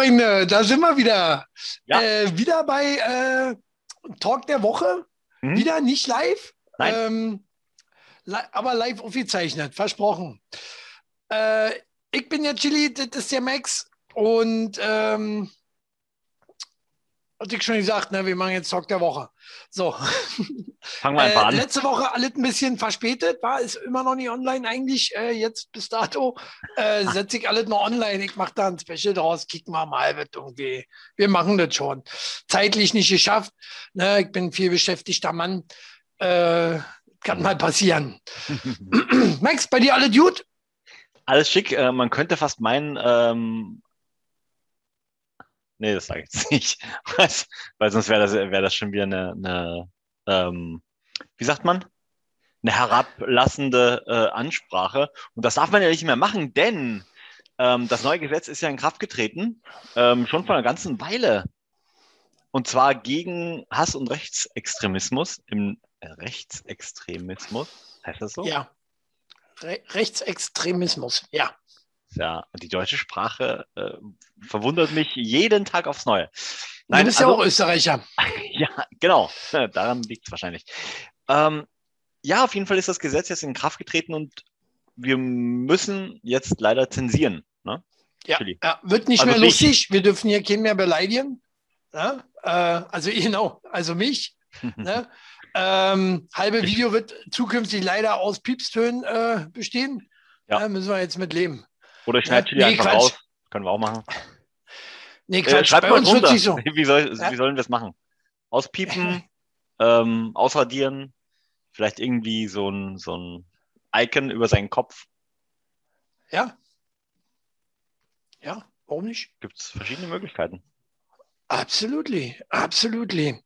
Freunde, da sind wir wieder. Ja. Äh, wieder bei äh, Talk der Woche. Mhm. Wieder nicht live. Ähm, li aber live aufgezeichnet, versprochen. Äh, ich bin ja Chili, das ist der Max. Und ähm, hatte ich schon gesagt, ne, wir machen jetzt Talk der Woche. So. Fangen wir einfach äh, an. Letzte Woche alles ein bisschen verspätet, war ist immer noch nicht online eigentlich. Äh, jetzt bis dato äh, setze ich alles noch online. Ich mache da ein Special draus, kicken wir mal, wird irgendwie. Wir machen das schon. Zeitlich nicht geschafft. Ne, ich bin ein viel beschäftigter Mann. Äh, kann mal passieren. Max, bei dir alles gut? Alles schick. Äh, man könnte fast meinen, ähm, Nee, das sage ich jetzt nicht. Weil sonst wäre das, wär das schon wieder eine, eine ähm, wie sagt man? Eine herablassende äh, Ansprache. Und das darf man ja nicht mehr machen, denn ähm, das neue Gesetz ist ja in Kraft getreten, ähm, schon vor einer ganzen Weile. Und zwar gegen Hass und Rechtsextremismus. Im äh, Rechtsextremismus, heißt das so? Ja. Re Rechtsextremismus, ja. Ja, die deutsche Sprache äh, verwundert mich jeden Tag aufs Neue. Nein, du bist also, ja auch Österreicher. ja, genau. Daran liegt es wahrscheinlich. Ähm, ja, auf jeden Fall ist das Gesetz jetzt in Kraft getreten und wir müssen jetzt leider zensieren. Ne? Ja, ja, wird nicht also mehr lustig. Wir dürfen hier keinen mehr beleidigen. Ja? Äh, also genau, also mich. ne? ähm, halbe Video wird zukünftig leider aus Piepstönen äh, bestehen. Ja. Da müssen wir jetzt mit leben. Oder schneid ja, nee, einfach Quatsch. raus. Können wir auch machen. Nee, äh, Quatsch. Äh, schreibt mal runter. So. Wie, soll, ja? wie sollen wir das machen? Auspiepen, ähm, ausradieren, vielleicht irgendwie so ein, so ein Icon über seinen Kopf. Ja. Ja, warum nicht? Gibt es verschiedene Möglichkeiten. Absolutely, absolutely.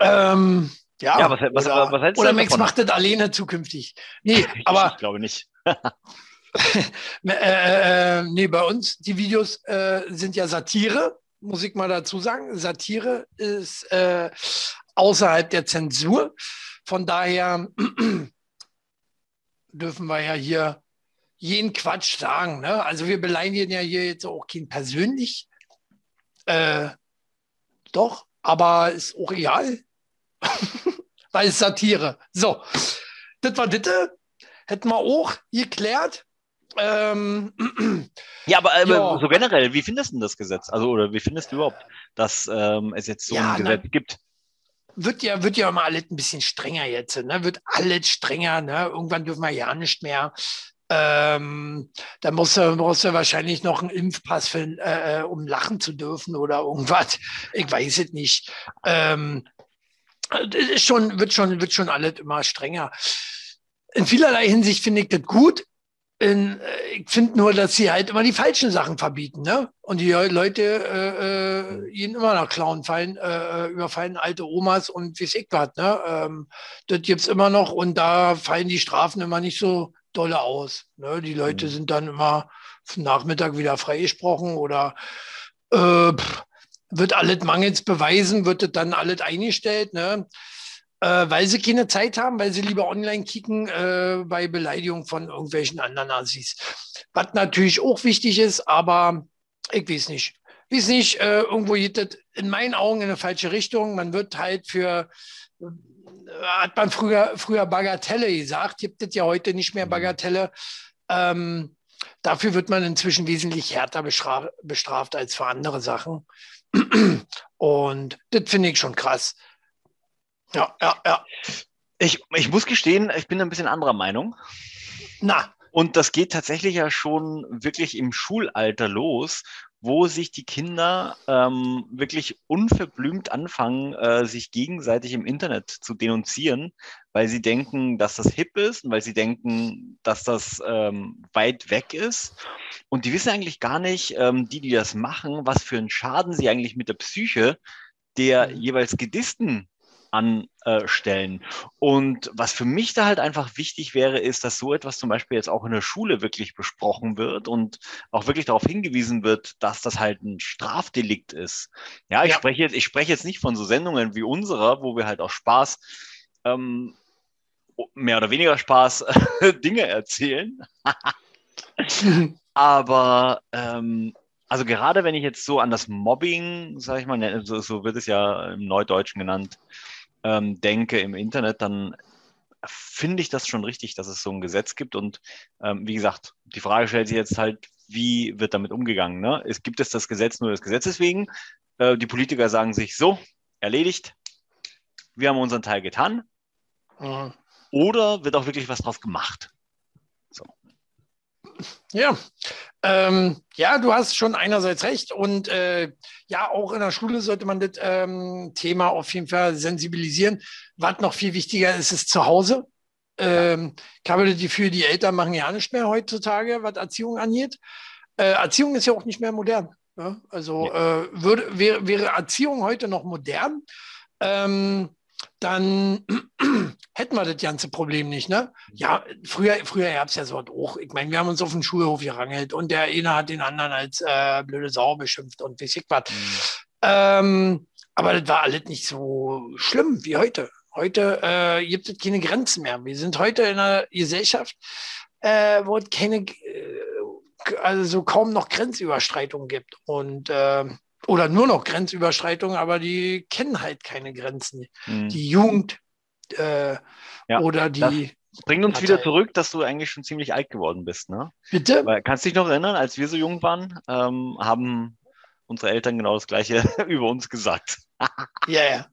Ähm, ja, ja was, was, oder, was hältst oder Max macht das alleine zukünftig. Nee, aber. ich glaube nicht. Äh, äh, äh, nee, bei uns, die Videos äh, sind ja Satire, muss ich mal dazu sagen. Satire ist äh, außerhalb der Zensur. Von daher dürfen wir ja hier jeden Quatsch sagen. Ne? Also wir beleidigen ja hier jetzt auch kein persönlich. Äh, doch, aber ist auch real. Weil es Satire. So, das war das. Hätten wir auch geklärt. Ähm, ja, aber, aber so generell, wie findest du das Gesetz? Also, oder wie findest du überhaupt, dass ähm, es jetzt so ja, ein Gesetz na, gibt? Wird ja, wird ja immer alles ein bisschen strenger jetzt, ne? Wird alles strenger, ne? Irgendwann dürfen wir ja nicht mehr. Ähm, da musst du, brauchst du wahrscheinlich noch einen Impfpass, für, äh, äh um lachen zu dürfen oder irgendwas. Ich weiß es nicht. Ähm, ist schon, wird, schon, wird schon alles immer strenger. In vielerlei Hinsicht finde ich das gut in, äh, ich finde nur, dass sie halt immer die falschen Sachen verbieten, ne? Und die Leute äh, äh, ihnen immer nach Klauen fallen, äh, äh, überfallen alte Omas und wie es ich was, ne? Ähm, das gibt's immer noch und da fallen die Strafen immer nicht so dolle aus. Ne? Die Leute mhm. sind dann immer Nachmittag wieder freigesprochen oder äh, pff, wird alles mangels beweisen, wird das dann alles eingestellt, ne? Äh, weil sie keine Zeit haben, weil sie lieber online kicken äh, bei Beleidigung von irgendwelchen anderen Nazis. Was natürlich auch wichtig ist, aber ich weiß nicht. Ich weiß nicht, äh, irgendwo geht das in meinen Augen in eine falsche Richtung. Man wird halt für, äh, hat man früher, früher Bagatelle gesagt, gibt es ja heute nicht mehr Bagatelle. Ähm, dafür wird man inzwischen wesentlich härter bestraft als für andere Sachen. Und das finde ich schon krass. Ja, ja, ja. Ich, ich muss gestehen, ich bin ein bisschen anderer Meinung. Na. Und das geht tatsächlich ja schon wirklich im Schulalter los, wo sich die Kinder ähm, wirklich unverblümt anfangen, äh, sich gegenseitig im Internet zu denunzieren, weil sie denken, dass das hip ist und weil sie denken, dass das ähm, weit weg ist. Und die wissen eigentlich gar nicht, ähm, die, die das machen, was für einen Schaden sie eigentlich mit der Psyche der mhm. jeweils Gedissten anstellen. Und was für mich da halt einfach wichtig wäre, ist, dass so etwas zum Beispiel jetzt auch in der Schule wirklich besprochen wird und auch wirklich darauf hingewiesen wird, dass das halt ein Strafdelikt ist. Ja, ich ja. spreche jetzt, ich spreche jetzt nicht von so Sendungen wie unserer, wo wir halt auch Spaß, ähm, mehr oder weniger Spaß, Dinge erzählen. Aber ähm, Also gerade wenn ich jetzt so an das Mobbing, sage ich mal, ne, so, so, wird es ja im Neudeutschen genannt, ähm, denke im Internet, dann finde ich das schon richtig, dass es so ein Gesetz gibt. Und ähm, wie gesagt, die Frage stellt sich jetzt halt, wie wird damit umgegangen? Ne? Es gibt es das Gesetz nur des Gesetzes wegen. Äh, die Politiker sagen sich so, erledigt, wir haben unseren Teil getan. Mhm. Oder wird auch wirklich was draus gemacht? Ja, ähm, ja, du hast schon einerseits recht und äh, ja, auch in der Schule sollte man das ähm, Thema auf jeden Fall sensibilisieren. Was noch viel wichtiger ist, ist zu Hause. Ähm, ich habe das Gefühl, die Eltern machen ja nicht mehr heutzutage, was Erziehung angeht. Äh, Erziehung ist ja auch nicht mehr modern. Ja? Also ja. Äh, würde, wäre, wäre Erziehung heute noch modern, ähm, dann hätten wir das ganze Problem nicht. Ne? Ja, früher, früher gab es ja so auch. Ich meine, wir haben uns auf dem Schulhof gerangelt und der eine hat den anderen als äh, blöde Sau beschimpft und weiß ich was. Mhm. Ähm, aber das war alles nicht so schlimm wie heute. Heute äh, gibt es keine Grenzen mehr. Wir sind heute in einer Gesellschaft, äh, wo es keine, äh, also kaum noch Grenzüberschreitungen gibt. Und äh, oder nur noch Grenzüberschreitungen, aber die kennen halt keine Grenzen. Mhm. Die Jugend äh, ja, oder die. bringt uns Partei. wieder zurück, dass du eigentlich schon ziemlich alt geworden bist, ne? Bitte? Weil, kannst du dich noch erinnern, als wir so jung waren, ähm, haben unsere Eltern genau das Gleiche über uns gesagt. Ja, yeah.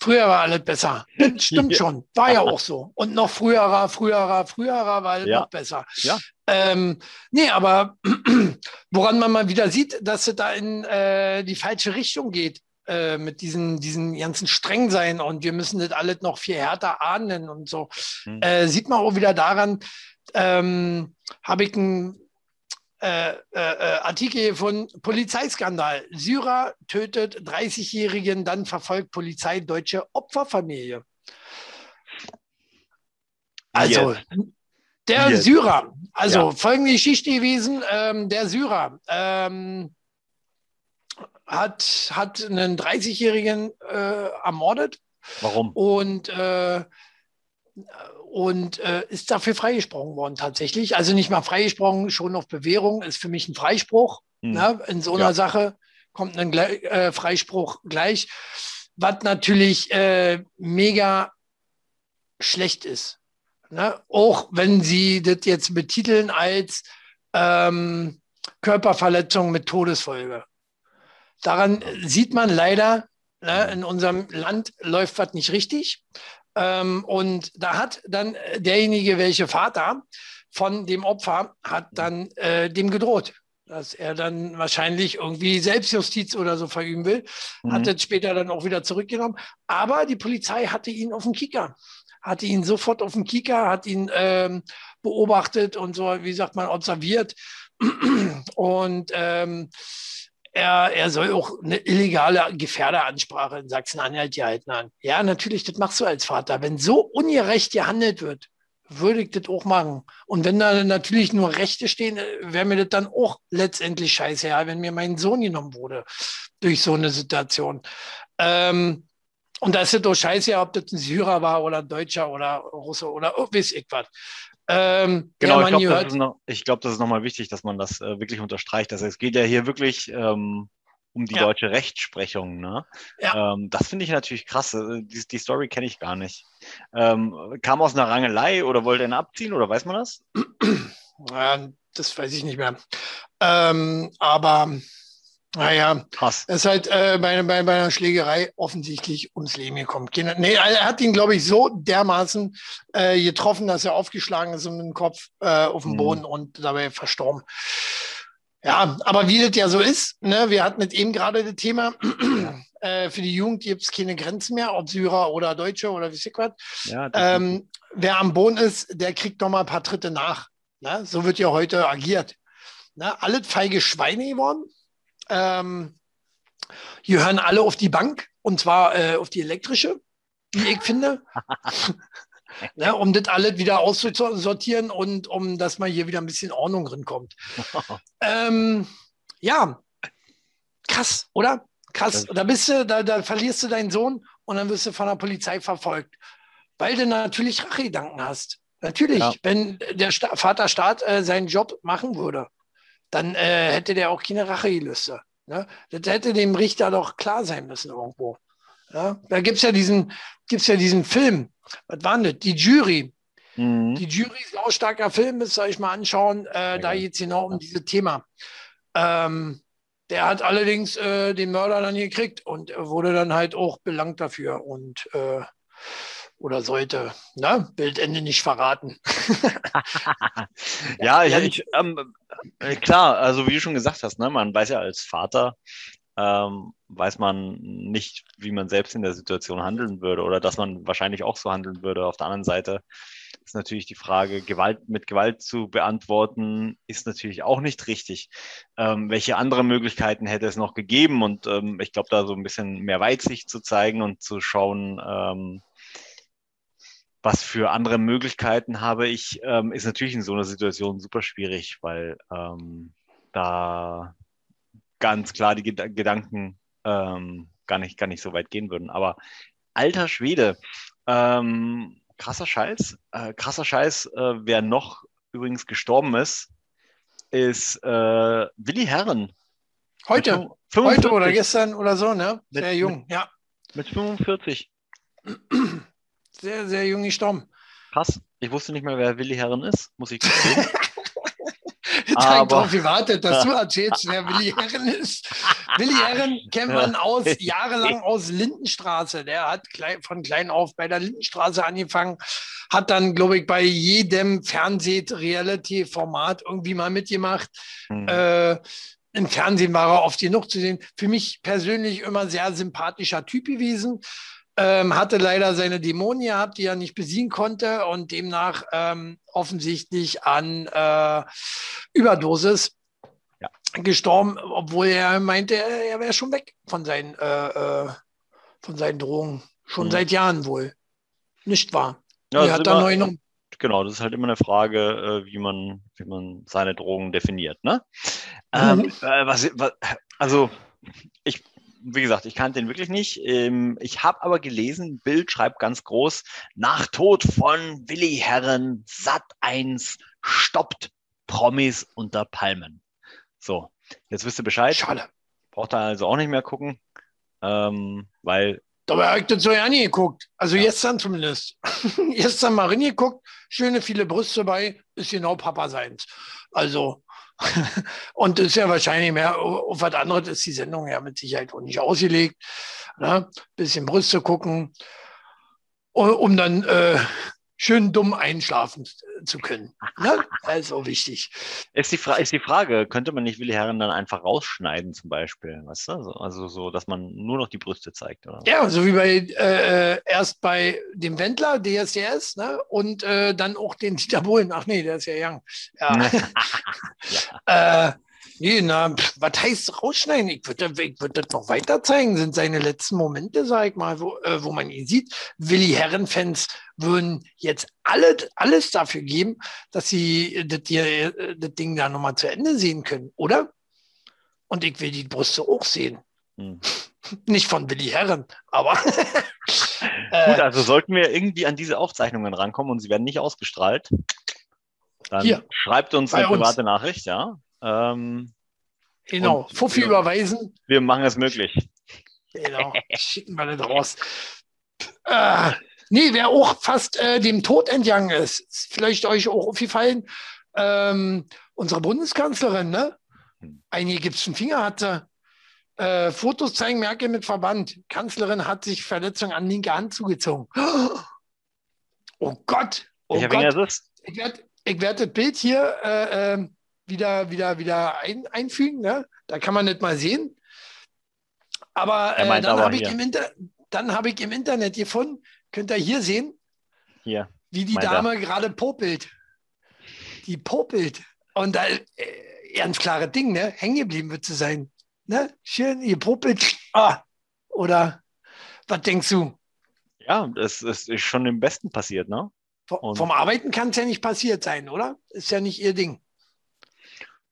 Früher war alles besser. Stimmt schon. War ja auch so. Und noch früherer, früherer, früherer war alles ja. noch besser. Ja. Ähm, nee, aber woran man mal wieder sieht, dass es da in äh, die falsche Richtung geht. Äh, mit diesen, diesen ganzen streng sein und wir müssen das alles noch viel härter ahnden und so. Hm. Äh, sieht man auch wieder daran, ähm, habe ich ein äh, äh, äh, Artikel von Polizeiskandal. Syrer tötet 30-Jährigen, dann verfolgt Polizei deutsche Opferfamilie. Also, yes. Der yes. Syrer, also ja. folgende Geschichte gewesen, ähm, der Syrer ähm, hat, hat einen 30-Jährigen äh, ermordet. Warum? Und äh, und äh, ist dafür freigesprochen worden tatsächlich. Also nicht mal freigesprochen, schon auf Bewährung, ist für mich ein Freispruch. Hm. Ne? In so einer ja. Sache kommt ein äh, Freispruch gleich, was natürlich äh, mega schlecht ist. Ne? Auch wenn sie das jetzt betiteln als ähm, Körperverletzung mit Todesfolge. Daran sieht man leider, ne, in unserem Land läuft was nicht richtig. Ähm, und da hat dann derjenige, welche Vater von dem Opfer, hat dann äh, dem gedroht, dass er dann wahrscheinlich irgendwie Selbstjustiz oder so verüben will. Mhm. Hat es später dann auch wieder zurückgenommen. Aber die Polizei hatte ihn auf dem Kicker hatte ihn sofort auf dem Kicker, hat ihn ähm, beobachtet und so, wie sagt man, observiert. Und ähm, er, er soll auch eine illegale Gefährderansprache in Sachsen-Anhalt gehalten haben. Ja, natürlich, das machst du als Vater. Wenn so ungerecht gehandelt wird, würde ich das auch machen. Und wenn da natürlich nur Rechte stehen, wäre mir das dann auch letztendlich scheiße, ja, wenn mir mein Sohn genommen wurde durch so eine Situation. Ähm, und da ist es doch scheiße, ob das ein Syrer war oder ein Deutscher oder Russe oder oh, weiß ich was. Ähm, genau, ja, ich glaube, das, ist noch, glaub, das ist nochmal wichtig, dass man das äh, wirklich unterstreicht. Also es geht ja hier wirklich ähm, um die ja. deutsche Rechtsprechung. Ne? Ja. Ähm, das finde ich natürlich krass. Äh, die, die Story kenne ich gar nicht. Ähm, kam aus einer Rangelei oder wollte er abziehen oder weiß man das? Ja, das weiß ich nicht mehr. Ähm, aber naja, Krass. er ist halt äh, bei, bei, bei einer Schlägerei offensichtlich ums Leben gekommen. Nee, er hat ihn, glaube ich, so dermaßen äh, getroffen, dass er aufgeschlagen ist um den Kopf äh, auf dem mhm. Boden und dabei verstorben. Ja, aber wie das ja so ist, ne, wir hatten mit eben gerade das Thema, äh, für die Jugend gibt es keine Grenzen mehr, ob Syrer oder Deutsche oder wie was. Ja, ähm, wer am Boden ist, der kriegt noch mal ein paar Tritte nach. Ne? So wird ja heute agiert. Ne? Alles feige Schweine geworden. Ähm, hier hören alle auf die Bank und zwar äh, auf die elektrische, wie ich finde. ne, um das alles wieder auszusortieren und um, dass mal hier wieder ein bisschen Ordnung drin ähm, ja, krass, oder? Krass. Da bist du, da, da verlierst du deinen Sohn und dann wirst du von der Polizei verfolgt. Weil du natürlich Rachegedanken hast. Natürlich, ja. wenn der Sta Vater Staat äh, seinen Job machen würde, dann äh, hätte der auch keine Rachegelüste. Ne? Das hätte dem Richter doch klar sein müssen irgendwo. Ja? Da gibt es ja, diesen, gibt's ja diesen Film, was war denn das? Die Jury. Mhm. Die Jury ist auch starker Film, müsst ihr euch mal anschauen. Äh, da geht es genau um dieses Thema. Ähm, der hat allerdings äh, den Mörder dann gekriegt und wurde dann halt auch belangt dafür und äh, oder sollte, ne? Bildende nicht verraten. ja, ich, ich ähm, äh, klar, also wie du schon gesagt hast, ne, man weiß ja als Vater, ähm, weiß man nicht, wie man selbst in der Situation handeln würde oder dass man wahrscheinlich auch so handeln würde. Auf der anderen Seite ist natürlich die Frage, Gewalt mit Gewalt zu beantworten, ist natürlich auch nicht richtig. Ähm, welche andere Möglichkeiten hätte es noch gegeben? Und ähm, ich glaube, da so ein bisschen mehr Weitsicht zu zeigen und zu schauen, ähm, was für andere Möglichkeiten habe ich, ähm, ist natürlich in so einer Situation super schwierig, weil ähm, da ganz klar die Ged Gedanken ähm, gar, nicht, gar nicht so weit gehen würden. Aber alter Schwede, ähm, krasser Scheiß. Äh, krasser Scheiß, äh, wer noch übrigens gestorben ist, ist äh, Willi Herren. Heute, heute oder gestern oder so, ne? Sehr mit, jung, mit, ja. Mit 45. sehr, sehr jung gestorben. Krass. Ich wusste nicht mehr, wer Willi Herren ist, muss ich gestehen. ich habe darauf gewartet, dass du erzählst, wer Willi Herren ist. Willi Herren kennt man aus jahrelang aus Lindenstraße. Der hat von klein auf bei der Lindenstraße angefangen, hat dann, glaube ich, bei jedem Fernseh-Reality-Format irgendwie mal mitgemacht. Mhm. Äh, im Fernsehen war er oft genug zu sehen. Für mich persönlich immer sehr sympathischer Typ gewesen. Ähm, hatte leider seine Dämonen gehabt, die er nicht besiegen konnte und demnach ähm, offensichtlich an äh, Überdosis ja. gestorben, obwohl er meinte, er wäre schon weg von seinen, äh, äh, von seinen Drogen. Schon mhm. seit Jahren wohl. Nicht wahr? Ja, er hat da neu Nummer. Genau, das ist halt immer eine Frage, äh, wie man, wie man seine Drogen definiert. Ne? Mhm. Ähm, äh, was, was, also wie gesagt, ich kannte ihn wirklich nicht. Ähm, ich habe aber gelesen, Bild schreibt ganz groß, nach Tod von Willi Herren, Sat 1 stoppt Promis unter Palmen. So, jetzt wisst ihr Bescheid. Schade. Braucht ihr also auch nicht mehr gucken, ähm, weil Dabei habe ich das so ja nie geguckt. Also ja. gestern zumindest. gestern mal reingeguckt, schöne viele Brüste bei, ist genau Papa seins. Also und das ist ja wahrscheinlich mehr auf was anderes ist die Sendung ja mit Sicherheit auch nicht ausgelegt. Ne? Bisschen Brüste gucken, um dann äh, schön dumm einschlafen zu können. Ne? Also wichtig. Ist die, ist die Frage, könnte man nicht Willi Herren dann einfach rausschneiden zum Beispiel? Weißt du? Also so, dass man nur noch die Brüste zeigt. Oder? Ja, so wie bei äh, erst bei dem Wendler, DSDS, ne? und äh, dann auch den Dieter Bohlen. Ach nee, der ist ja young. Ja. ja. äh, Nee, na, was heißt rausschneiden? Ich würde ich würd das noch weiter zeigen. Sind seine letzten Momente, sag ich mal, wo, äh, wo man ihn sieht. Willi Herren-Fans würden jetzt alles, alles dafür geben, dass sie das, hier, äh, das Ding da nochmal zu Ende sehen können, oder? Und ich will die Brüste auch sehen. Hm. Nicht von Willi Herren, aber. Äh, Gut, also sollten wir irgendwie an diese Aufzeichnungen rankommen und sie werden nicht ausgestrahlt, dann hier, schreibt uns eine private uns. Nachricht, ja. Ähm, genau, Fuffi wir, überweisen. Wir machen es möglich. Genau, schicken wir das raus. Äh, nee, wer auch fast äh, dem Tod entgangen ist, ist vielleicht euch auch aufgefallen, ähm, unsere Bundeskanzlerin, ne? Hm. Einige gibt's Finger hatte. Äh, Fotos zeigen Merkel mit Verband. Kanzlerin hat sich Verletzung an linke Hand zugezogen. Oh Gott! Oh Gott. Es? Ich werde werd das Bild hier äh, ähm, wieder, wieder, wieder ein, einfügen. Ne? Da kann man nicht mal sehen. Aber äh, dann habe ich, hab ich im Internet gefunden, könnt ihr hier sehen, hier. wie die Dame gerade popelt. Die popelt. Und da, äh, ganz klare Ding, ne? hängen geblieben wird zu sein. Ne? Schön, ihr popelt. Ah. Oder was denkst du? Ja, das, das ist schon im Besten passiert, ne? Und vom Arbeiten kann es ja nicht passiert sein, oder? Ist ja nicht ihr Ding.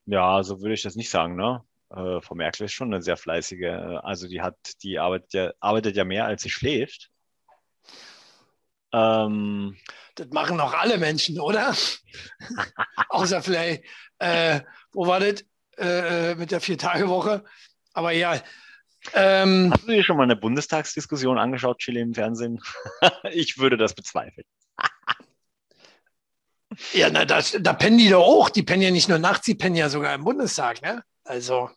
Ja, so würde ich das nicht sagen, ne? Äh, Frau Merkel ist schon eine sehr fleißige, also die hat, die arbeitet ja, arbeitet ja mehr, als sie schläft. Ähm, das machen auch alle Menschen, oder? Außer vielleicht, äh, wo war das? äh, mit der Vier-Tage-Woche. Aber ja. Ähm, Hast du dir schon mal eine Bundestagsdiskussion angeschaut, Chile im Fernsehen? ich würde das bezweifeln. Ja, na, das, da pennen die doch auch. Die pennen ja nicht nur nachts, die pennen ja sogar im Bundestag, ne? Also.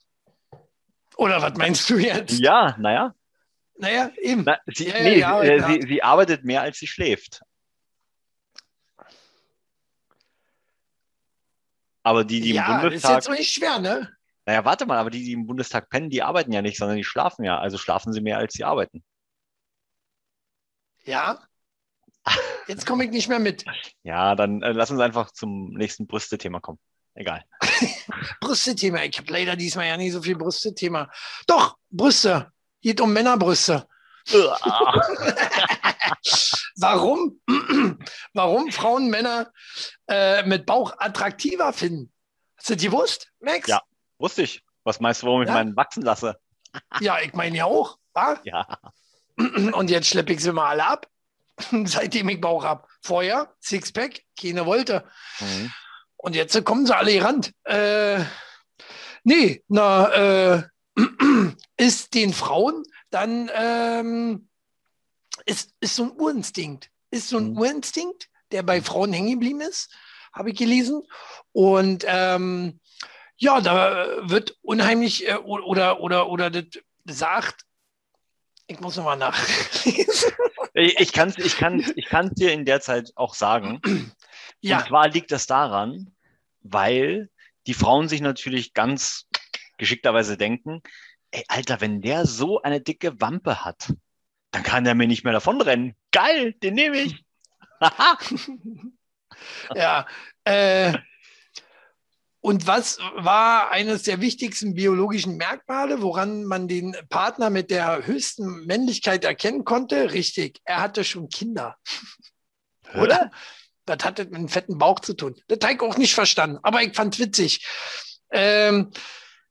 Oder was meinst du jetzt? Ja, naja. Naja, eben. Na, sie, Ja, nee, ja, äh, ja. sie, sie arbeitet mehr, als sie schläft. Aber die, die im ja, ist Bundestag. jetzt auch nicht schwer, ne? Naja, warte mal, aber die, die im Bundestag pennen, die arbeiten ja nicht, sondern die schlafen ja. Also schlafen sie mehr, als sie arbeiten. Ja. Jetzt komme ich nicht mehr mit. Ja, dann äh, lass uns einfach zum nächsten Brüste-Thema kommen. Egal. Brüste-Thema. Ich habe leider diesmal ja nicht so viel Brüste-Thema. Doch, Brüste. Geht um Männerbrüste. Warum? Warum Frauen Männer äh, mit Bauch attraktiver finden? Hast du die gewusst, Max? Ja. Wusste ich. Was meinst du, warum ich Ja? meinen wachsen lasse? Ja, ich meine ja auch. Wa? Ja. Und jetzt schleppe ich sie mal alle ab, seitdem ich Bauch habe. Vorher, Sixpack, keine wollte. Mhm. Und jetzt kommen sie alle gerannt. Äh, nee, na, äh, ist den Frauen dann, ähm, ist, ist so ein Urinstinkt. Ist so ein Mhm. Urinstinkt, der bei Frauen hängen geblieben ist, habe ich gelesen. Und ähm, ja, da wird unheimlich äh, oder, oder, oder das sagt, ich muss nochmal nachlesen. Ich, kann es ich kann's, ich kann's dir in der Zeit auch sagen. ja, Und zwar liegt das daran, weil die Frauen sich natürlich ganz geschickterweise denken, ey, Alter, wenn der so eine dicke Wampe hat, dann kann der mir nicht mehr davonrennen. Geil, den nehme ich. Haha. ja. Äh, und was war eines der wichtigsten biologischen Merkmale, woran man den Partner mit der höchsten Männlichkeit erkennen konnte? Richtig, er hatte schon Kinder. Oder? Das hat mit einem fetten Bauch zu tun. Das habe ich auch nicht verstanden, aber ich fand witzig. Ähm,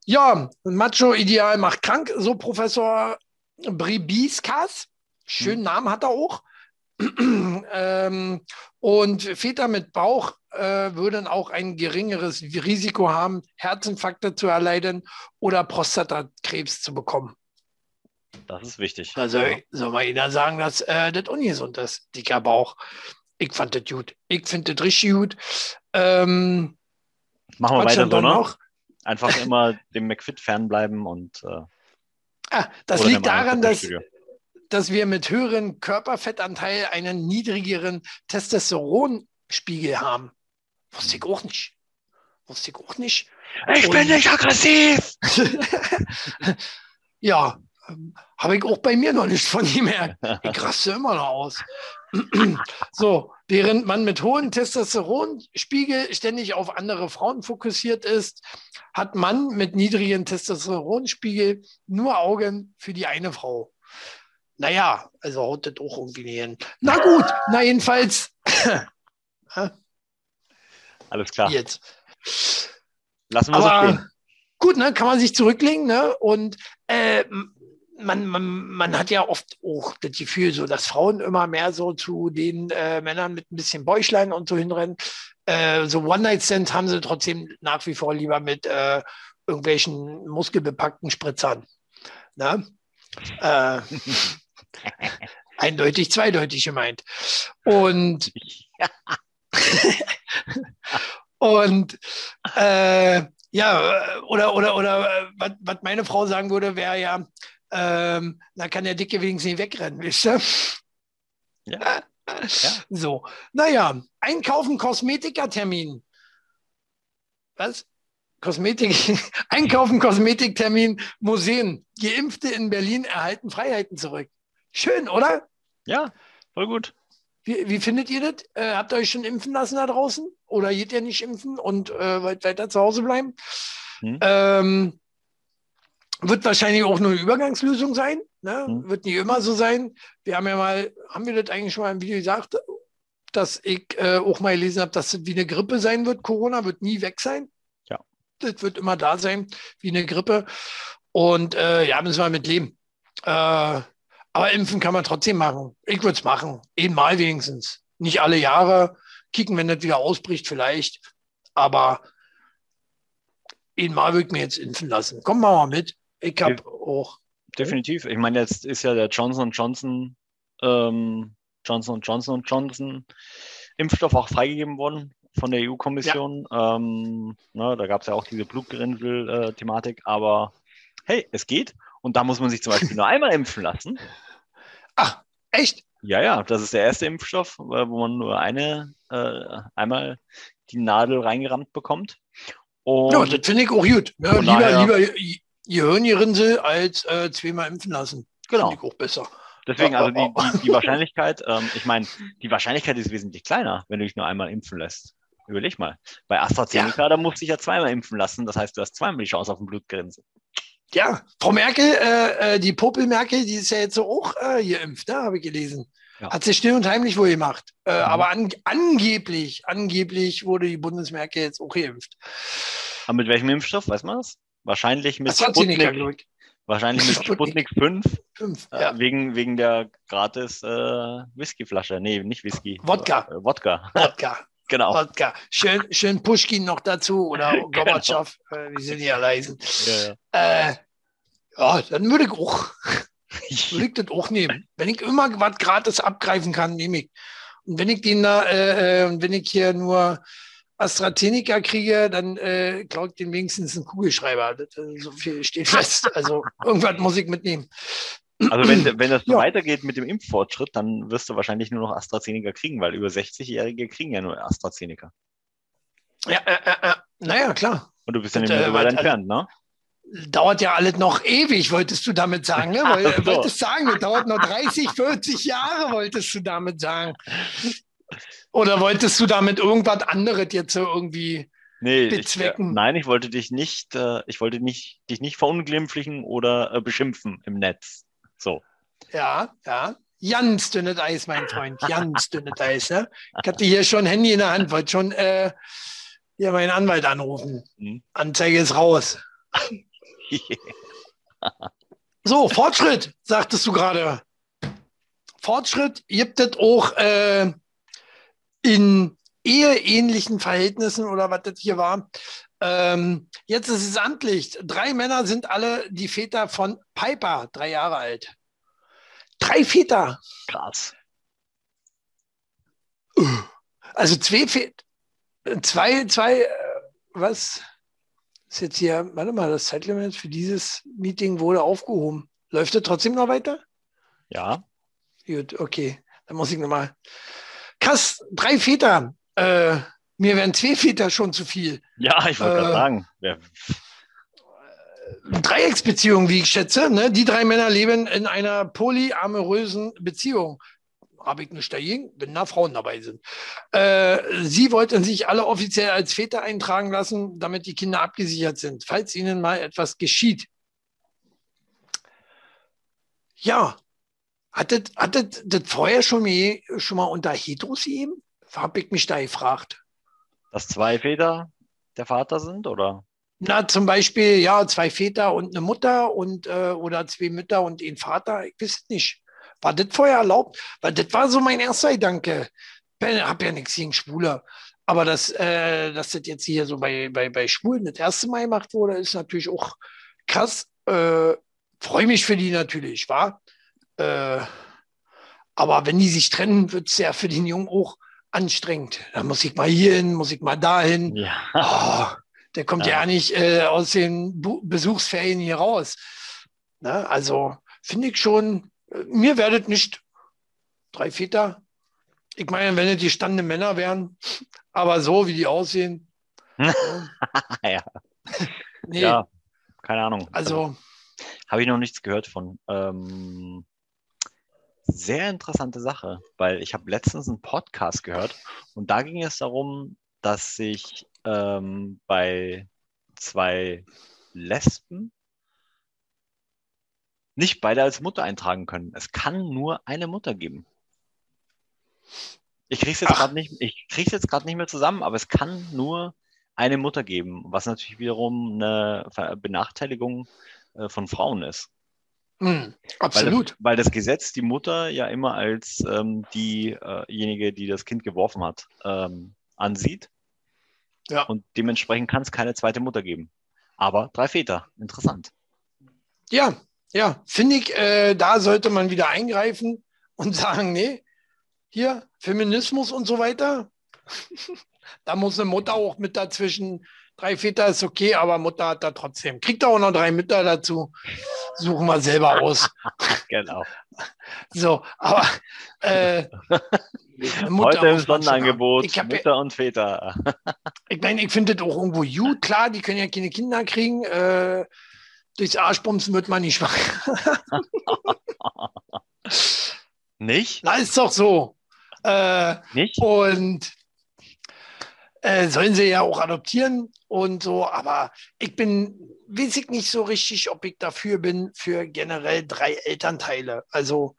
ja, Macho-Ideal macht krank, so Professor Bribiskas. Schönen Namen hat er auch. ähm, und Väter mit Bauch äh, würden auch ein geringeres Risiko haben, Herzinfarkte zu erleiden oder Prostatakrebs zu bekommen. Das ist wichtig. Also Ja. soll mal jeder sagen, dass äh, das ungesund ist, dicker Bauch. Ich fand das gut. Ich finde das richtig gut. Ähm, Machen wir weiter so, da ne? noch? Einfach immer dem McFit fernbleiben und äh, Ah, das liegt daran, dass, dass wir mit höherem Körperfettanteil einen niedrigeren Testosteronspiegel haben. Wusste ich auch nicht. Wusste ich auch nicht. Ich bin Und- nicht aggressiv! Ja, ähm, habe ich auch bei mir noch nicht von gemerkt. Ich raste immer noch aus. so, während man mit hohem Testosteronspiegel ständig auf andere Frauen fokussiert ist, hat man mit niedrigem Testosteronspiegel nur Augen für die eine Frau. Naja, also haut das auch irgendwie nicht hin. Na gut, na jedenfalls Alles klar. jetzt. Lassen wir so Aber stehen. gut, ne, kann man sich zurücklegen, ne? Und äh, man, man, man hat ja oft auch das Gefühl, so dass Frauen immer mehr so zu den äh, Männern mit ein bisschen Bäuchlein und so hinrennen. Äh, so One-Night-Stands haben sie trotzdem nach wie vor lieber mit äh, irgendwelchen muskelbepackten Spritzern. Ne? Äh, eindeutig, zweideutig gemeint. Und Und äh, ja, oder, oder, oder was, meine Frau sagen würde, wäre ja, ähm, da kann der Dicke wenigstens nicht wegrennen, wisst ihr? Ja. So, naja, einkaufen, Kosmetikertermin. Was? Kosmetik, einkaufen, Kosmetiktermin, Museen. Geimpfte in Berlin erhalten Freiheiten zurück. Schön, oder? Ja, voll gut. Wie, wie findet ihr das? Äh, habt ihr euch schon impfen lassen da draußen? Oder geht ihr nicht impfen und äh, wollt weiter zu Hause bleiben? Hm. Ähm, wird wahrscheinlich auch nur eine Übergangslösung sein. Ne? Hm. Wird nicht immer so sein. Wir haben ja mal, haben wir das eigentlich schon mal im Video gesagt, dass ich äh, auch mal gelesen habe, dass das wie eine Grippe sein wird. Corona wird nie weg sein. Ja. Das wird immer da sein, wie eine Grippe. Und äh, ja, müssen wir mit leben. Äh, aber impfen kann man trotzdem machen. Ich würde es machen. Einmal wenigstens. Nicht alle Jahre. Kicken, wenn das wieder ausbricht, vielleicht. Aber einmal würde ich mir jetzt impfen lassen. Komm mal mit. Ich habe Ja. auch. Definitiv. Ich meine, jetzt ist ja der Johnson Johnson, ähm, Johnson Johnson Johnson Impfstoff auch freigegeben worden von der EU-Kommission. Ähm, ne, da gab es ja auch diese Blutgerinnsel-Thematik, aber hey, es geht. Und da muss man sich zum Beispiel nur einmal impfen lassen. Ach, echt? Ja, ja, das ist der erste Impfstoff, äh, wo man nur eine, äh, einmal die Nadel reingerammt bekommt. Und Ja, das finde ich auch gut. Ja, lieber, daher- lieber Gehirngerinnsel als äh, zweimal impfen lassen. genau. Finde ich auch besser. Deswegen, also die, die, die Wahrscheinlichkeit, ähm, ich meine, die Wahrscheinlichkeit ist wesentlich kleiner, wenn du dich nur einmal impfen lässt. Überleg mal. Bei AstraZeneca, da musst du dich ja zweimal impfen lassen. Das heißt, du hast zweimal die Chance auf den Blutgrinsen. Ja, Frau Merkel, äh, äh, die Popel Merkel, die ist ja jetzt so auch äh, geimpft, ne, habe ich gelesen. Ja. Hat sie still und heimlich wohl gemacht. Äh, Mhm. Aber an, angeblich, angeblich wurde die Bundesmerkel jetzt auch geimpft. Aber mit welchem Impfstoff, weiß man das? Wahrscheinlich mit AstraZeneca, Sputnik, wahrscheinlich mit Sputnik. Sputnik 5, Fünf. äh, Ja. wegen, wegen der gratis äh, Whiskyflasche. Nee, nicht Whisky. Wodka. Äh, Wodka, Wodka. genau. Wodka. Schön, schön Pushkin noch dazu oder Gorbatschow. Äh, die sind ja leisen. Ja, Äh, ja, dann würde ich auch, ja. würde ich das auch nehmen. Wenn ich immer was gratis abgreifen kann, nehme ich. Und wenn ich den da, äh, äh, und wenn ich hier nur AstraZeneca kriege, dann äh, klaue ich den wenigstens einen Kugelschreiber. Das, äh, so viel steht fest. Also irgendwas muss ich mitnehmen. Also wenn, wenn das so Ja. weitergeht mit dem Impffortschritt, dann wirst du wahrscheinlich nur noch AstraZeneca kriegen, weil über 60-Jährige kriegen ja nur AstraZeneca. Ja, äh, äh, äh, naja, klar. Und du bist ja Und, nicht mehr so weit weil- entfernt, ne? Dauert ja alles noch ewig, wolltest du damit sagen. Ne? Woll, so. Wolltest sagen, das dauert noch 30, 40 Jahre, wolltest du damit sagen. Oder wolltest du damit irgendwas anderes jetzt so irgendwie Nee, ich, äh, bezwecken? nein, ich wollte dich nicht, äh, ich wollte nicht, dich nicht verunglimpflichen oder äh, beschimpfen im Netz. So. Ja, ja. Ganz dünnes Eis, mein Freund. Ganz dünnes Eis. Ne? Ich hatte hier schon Handy in der Hand, wollte schon äh, hier meinen Anwalt anrufen. Hm. Anzeige ist raus. So, Fortschritt, sagtest du gerade. Fortschritt gibt es auch äh, in eheähnlichen Verhältnissen oder was das hier war. Ähm, jetzt ist es amtlich. Drei Männer sind alle die Väter von Piper, drei Jahre alt. Drei Väter. Krass. Also zwei Väter. Zwei, zwei, äh, was ist jetzt hier? Warte mal, das Zeitlimit für dieses Meeting wurde aufgehoben. Läuft das trotzdem noch weiter? Ja. Gut, okay. Dann muss ich nochmal. Krass, drei Väter. Äh, mir wären zwei Väter schon zu viel. Ja, ich wollte Äh, gerade sagen. Wer, Dreiecksbeziehung, wie ich schätze. Ne? Die drei Männer leben in einer polyamorösen Beziehung. Habe ich nicht dagegen, wenn da Frauen dabei sind. Äh, sie wollten sich alle offiziell als Väter eintragen lassen, damit die Kinder abgesichert sind, falls ihnen mal etwas geschieht. Ja, hat das, hat das, vorher schon mal, schon mal unter Heteros gegeben? Habe ich mich da gefragt. dass zwei Väter der Vater sind, oder? Na, zum Beispiel, ja, zwei Väter und eine Mutter und äh, oder zwei Mütter und ein Vater. Ich weiß es nicht. War das vorher erlaubt? Weil das war so mein erster Gedanke. Ich habe ja nichts gegen Schwule. Aber dass, äh, dass das jetzt hier so bei, bei, bei Schwulen das erste Mal gemacht wurde, ist natürlich auch krass. Äh, Freue mich für die natürlich, war. Äh, aber wenn die sich trennen, wird es ja für den Jungen auch anstrengend. Da muss ich mal hier hin, muss ich mal dahin. Ja. Oh, der kommt ja, Ja. nicht äh, aus den Bu Besuchsferien hier raus. Ne? Also finde ich schon, mir werdet nicht drei Väter. Ich meine, wenn es gestandene Männer wären, aber so wie die aussehen. ja. nee, ja, keine Ahnung. also Habe ich noch nichts gehört von. Ähm, sehr interessante Sache, weil ich habe letztens einen Podcast gehört und da ging es darum, dass sich ähm, bei zwei Lesben nicht beide als Mutter eintragen können. Es kann nur eine Mutter geben. Ich krieg's jetzt gerade nicht, ich krieg's jetzt gerade nicht mehr zusammen, aber es kann nur eine Mutter geben, was natürlich wiederum eine Benachteiligung äh, von Frauen ist. mh, Weil absolut. das, weil das Gesetz die Mutter ja immer als ähm, diejenige, die das Kind geworfen hat, ähm, ansieht. Ja. Und dementsprechend kann es keine zweite Mutter geben. Aber drei Väter, interessant. Ja, ja, finde ich, äh, da sollte man wieder eingreifen und sagen, nee, hier Feminismus und so weiter. da muss eine Mutter auch mit dazwischen. Drei Väter ist okay, aber Mutter hat da trotzdem. Kriegt auch noch drei Mütter dazu. Suchen wir selber aus. genau. So, aber äh, Mutter Heute im Sonderangebot hab, Mütter und Väter. ich meine, ich finde das auch irgendwo gut. Klar, die können ja keine Kinder kriegen. Äh, durchs Arschbumsen wird man nicht schwach. nicht? Na, ist doch so. Äh, nicht? Und äh, sollen sie ja auch adoptieren und so, aber ich bin, weiß ich nicht so richtig, ob ich dafür bin, für generell drei Elternteile. Also